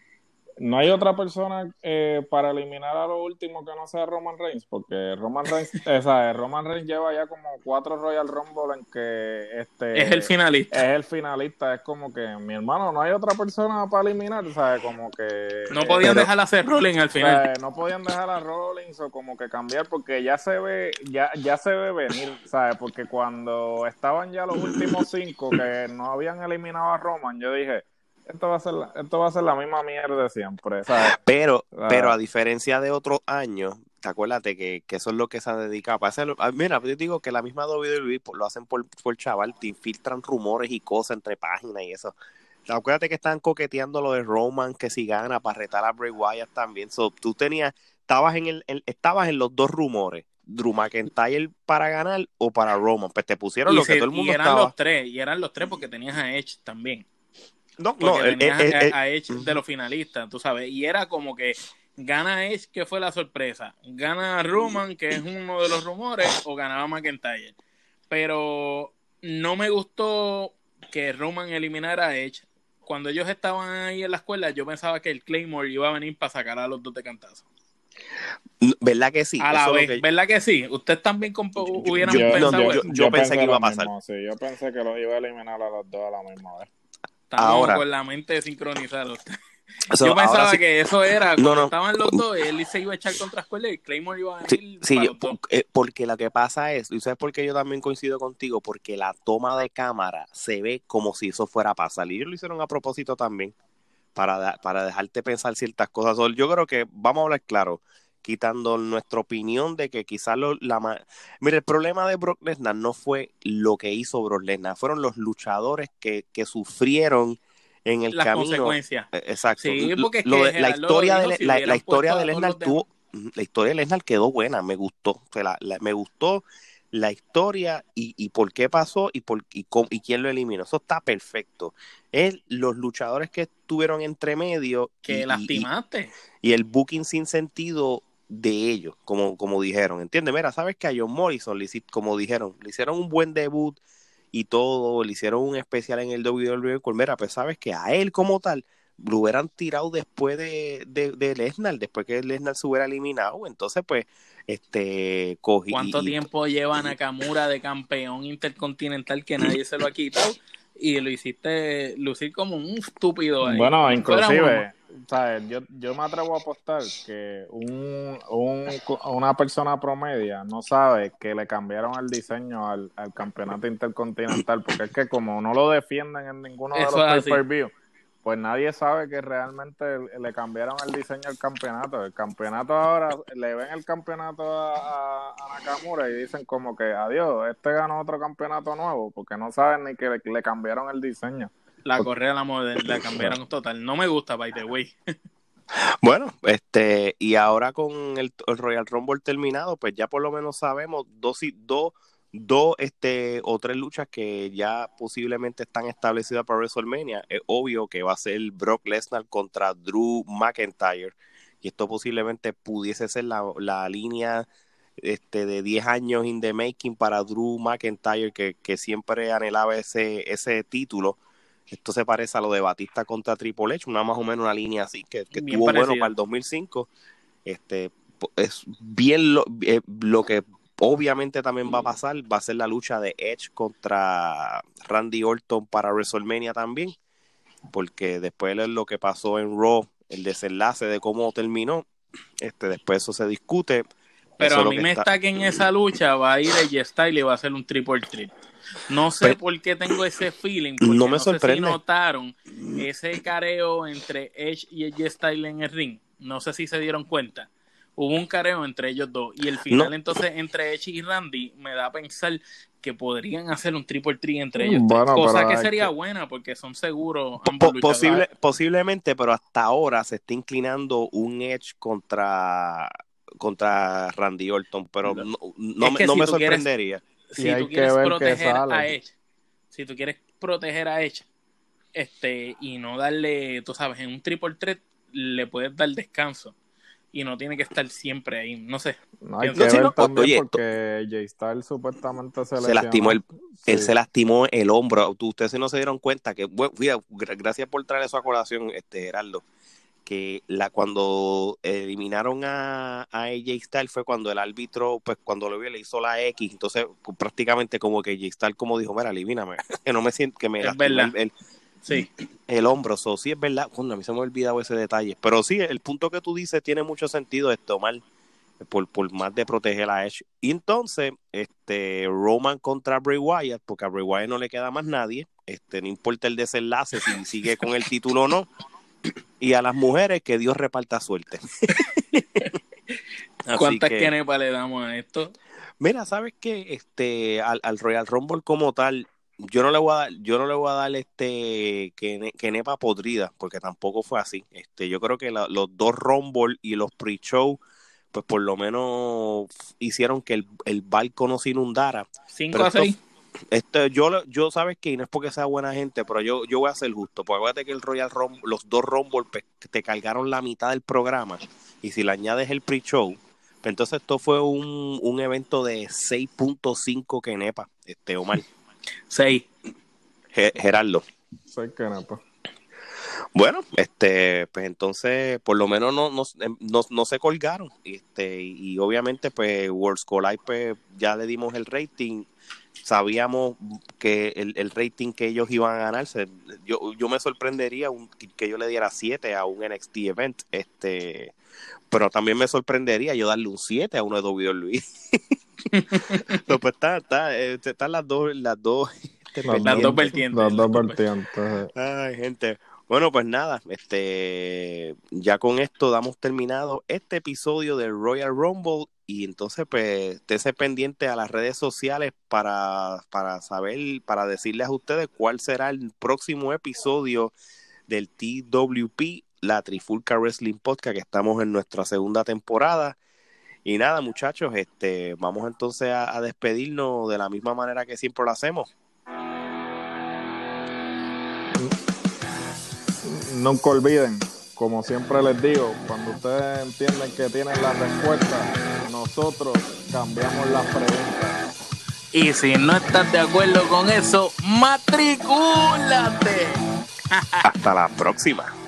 no hay otra persona eh, para eliminar a lo último que no sea Roman Reigns, porque Roman Reigns, Roman Reigns lleva ya como cuatro Royal Rumble en que este es el finalista. Es el finalista, es como que mi hermano, no hay otra persona para eliminar, ¿sabes? Como que no podían dejar a hacer Rollins al final. no podían dejar a Rollins o como que cambiar porque ya se ve ya ya se ve venir, ¿sabes? Porque cuando estaban ya los últimos cinco que no habían eliminado a Roman, yo dije esto va a ser la, esto va a ser la misma mierda de siempre. Pero, pero a diferencia de otros años, te acuérdate que, que, eso es lo que se ha dedicado. Para hacerlo, ah, mira, yo digo que la misma WWE lo hacen por, por chaval, te infiltran rumores y cosas entre páginas y eso. Acuérdate que están coqueteando lo de Roman, que si gana para retar a Bray Wyatt también. So, tú tenías, estabas en el, estabas en los dos rumores. Drew McIntyre para ganar o para Roman. Pues te pusieron lo que todo el mundo y eran los tres, y eran los tres porque tenías a Edge también. No, no, a, Edge de los finalistas, tú sabes, y era como que Gana Edge, que fue la sorpresa. Gana Roman, que es uno de los rumores, o ganaba McIntyre. Pero no me gustó que Roman eliminara a Edge. Cuando ellos estaban ahí en la escuela, yo pensaba que el Claymore iba a venir para sacar a los dos de cantazo. ¿Verdad que sí? A la vez, ¿verdad que sí? ¿Ustedes también hubieran pensado yo, yo, pensé, que iba a pasar. sí, yo pensé que los iba a eliminar a los dos a la misma vez. Ahora, con la mente sincronizada. yo pensaba que eso era cuando estaban los dos, él se iba a echar contra escuela y Claymore iba a venir. Sí, eh, porque lo que pasa es, y sabes por qué yo también coincido contigo, porque la toma de cámara se ve como si eso fuera a pasar. Y ellos lo hicieron a propósito también, para, para dejarte pensar ciertas cosas. Yo creo que, vamos a hablar claro, quitando nuestra opinión de que quizás lo, la... Mira, el problema de Brock Lesnar no fue lo que hizo Brock Lesnar, fueron los luchadores que, que sufrieron en el Las camino. consecuencias. Eh, exacto. Sí, porque la, historia de, la, historia de Lesnar tuvo, la historia de Lesnar quedó buena, me gustó, me gustó la historia y, y, por qué pasó y, por, y, y quién lo eliminó. Eso está perfecto. Es los luchadores que estuvieron entre medio. Que lastimaste. Y, el booking sin sentido de ellos, como, como dijeron. ¿Entiendes? Mira, sabes que a John Morrison, le, como dijeron, le hicieron un buen debut y todo, le hicieron un especial en el WWE. Pues mira, pues sabes que a él como tal lo hubieran tirado después de, de, de Lesnar, después que Lesnar se hubiera eliminado. Entonces, pues, este cogí. ¿Cuánto tiempo lleva Nakamura de campeón intercontinental que nadie se lo ha quitado? Y lo hiciste lucir como un estúpido ahí. Bueno, inclusive yo, yo me atrevo a apostar que un, un, una persona promedia no sabe que le cambiaron el diseño al, campeonato intercontinental, porque es que como no lo defienden en ninguno de los pay-per-view, pues nadie sabe que realmente le cambiaron el diseño al campeonato. El campeonato ahora, le ven el campeonato a, Nakamura y dicen como que adiós, este ganó otro campeonato nuevo, porque no saben ni que le cambiaron el diseño. La correa la, la cambiaron total. No me gusta, by the way. Bueno, este, y ahora con el, Royal Rumble terminado, pues ya por lo menos sabemos dos, dos, dos este, o tres luchas que ya posiblemente están establecidas para WrestleMania. Es obvio que va a ser Brock Lesnar contra Drew McIntyre. Y esto posiblemente pudiese ser la, la línea este, de 10 años in the making para Drew McIntyre, que, que siempre anhelaba ese, ese título esto se parece a lo de Batista contra Triple H, una más o menos una línea así, que, que estuvo bueno para el 2005. Este, es bien lo, eh, lo que obviamente también va a pasar, va a ser la lucha de Edge contra Randy Orton para WrestleMania también, porque después de lo que pasó en Raw, el desenlace de cómo terminó, este, después eso se discute. Pero a mí me está... que en esa lucha va a ir el Style y va a hacer un triple threat. No sé por qué tengo ese feeling. no me sorprende. Sé si notaron ese careo entre Edge y Edge Style en el ring. No sé si se dieron cuenta. Hubo un careo entre ellos dos. Y el final, entonces, entre Edge y Randy, me da a pensar que podrían hacer un triple tree entre ellos. cosa que sería buena porque son seguros. posible, posiblemente, pero hasta ahora se está inclinando un Edge contra contra Randy Orton, pero no, no, me sorprendería si tú quieres proteger a Edge, si tú quieres proteger a Edge, este, y no darle, tú sabes, en un triple threat le puedes dar descanso y no tiene que estar siempre ahí, no sé. No hay que ver también porque J Styles supuestamente se, se lastimó el, él se lastimó el hombro. Ustedes no se dieron cuenta que, bueno, gracias por traer eso a colación, este Geraldo que la cuando eliminaron a, a AJ Styles fue cuando el árbitro, pues cuando lo vio le hizo la X, entonces pues, prácticamente como que AJ Styles como dijo, mira, elimíname, que no me siento, que me es verdad. El, sí. el hombro, so, sí es verdad, a mí se me ha olvidado ese detalle, pero sí, el punto que tú dices tiene mucho sentido, esto mal por, por más de proteger a Edge. Y entonces, este, Roman contra Bray Wyatt, porque a Bray Wyatt no le queda más nadie, este, no importa el desenlace, si sigue con el título o no, y a las mujeres que Dios reparta suerte. ¿Cuántas que, le damos a esto? Mira, sabes que este al, Royal Rumble como tal, yo no le voy a dar, yo no le voy a dar este que, que nepa podrida, porque tampoco fue así. Este, yo creo que los dos Rumble y los pre-show, pues por lo menos hicieron que el, el barco no se inundara. 5 a 6. Este, yo, yo sabes que no es porque sea buena gente, pero yo, yo voy a ser justo. Porque acuérdate que el Royal Rumble, los dos Rumble pues, te cargaron la mitad del programa. Y si le añades el pre-show, pues, entonces esto fue un, un evento de 6.5 que nepa, este Omar. 6. Gerardo. 6 que nepa. Bueno, este, pues entonces, por lo menos no, no, no, no se colgaron. Este, y, obviamente, pues, World Collide, pues, ya le dimos el rating. Sabíamos que el, el rating que ellos iban a ganarse, yo, yo me sorprendería que yo le diera 7 a un NXT event, este, pero también me sorprendería yo darle un 7 a uno de WWE. no, pues está, está, eh, están las dos, las dos, las dos vertientes. Las dos vertientes. Ay, gente. Bueno, pues nada, este, ya con esto damos terminado este episodio de Royal Rumble y entonces pues estése pendiente a las redes sociales para, para saber, para decirles a ustedes cuál será el próximo episodio del TWP, la Trifulca Wrestling Podcast, que estamos en nuestra segunda temporada. Y nada, muchachos, este, vamos entonces a despedirnos de la misma manera que siempre lo hacemos. nunca olviden, como siempre les digo, cuando ustedes entienden que tienen la respuesta, nosotros cambiamos las preguntas. Y si no estás de acuerdo con eso, matricúlate. Hasta la próxima.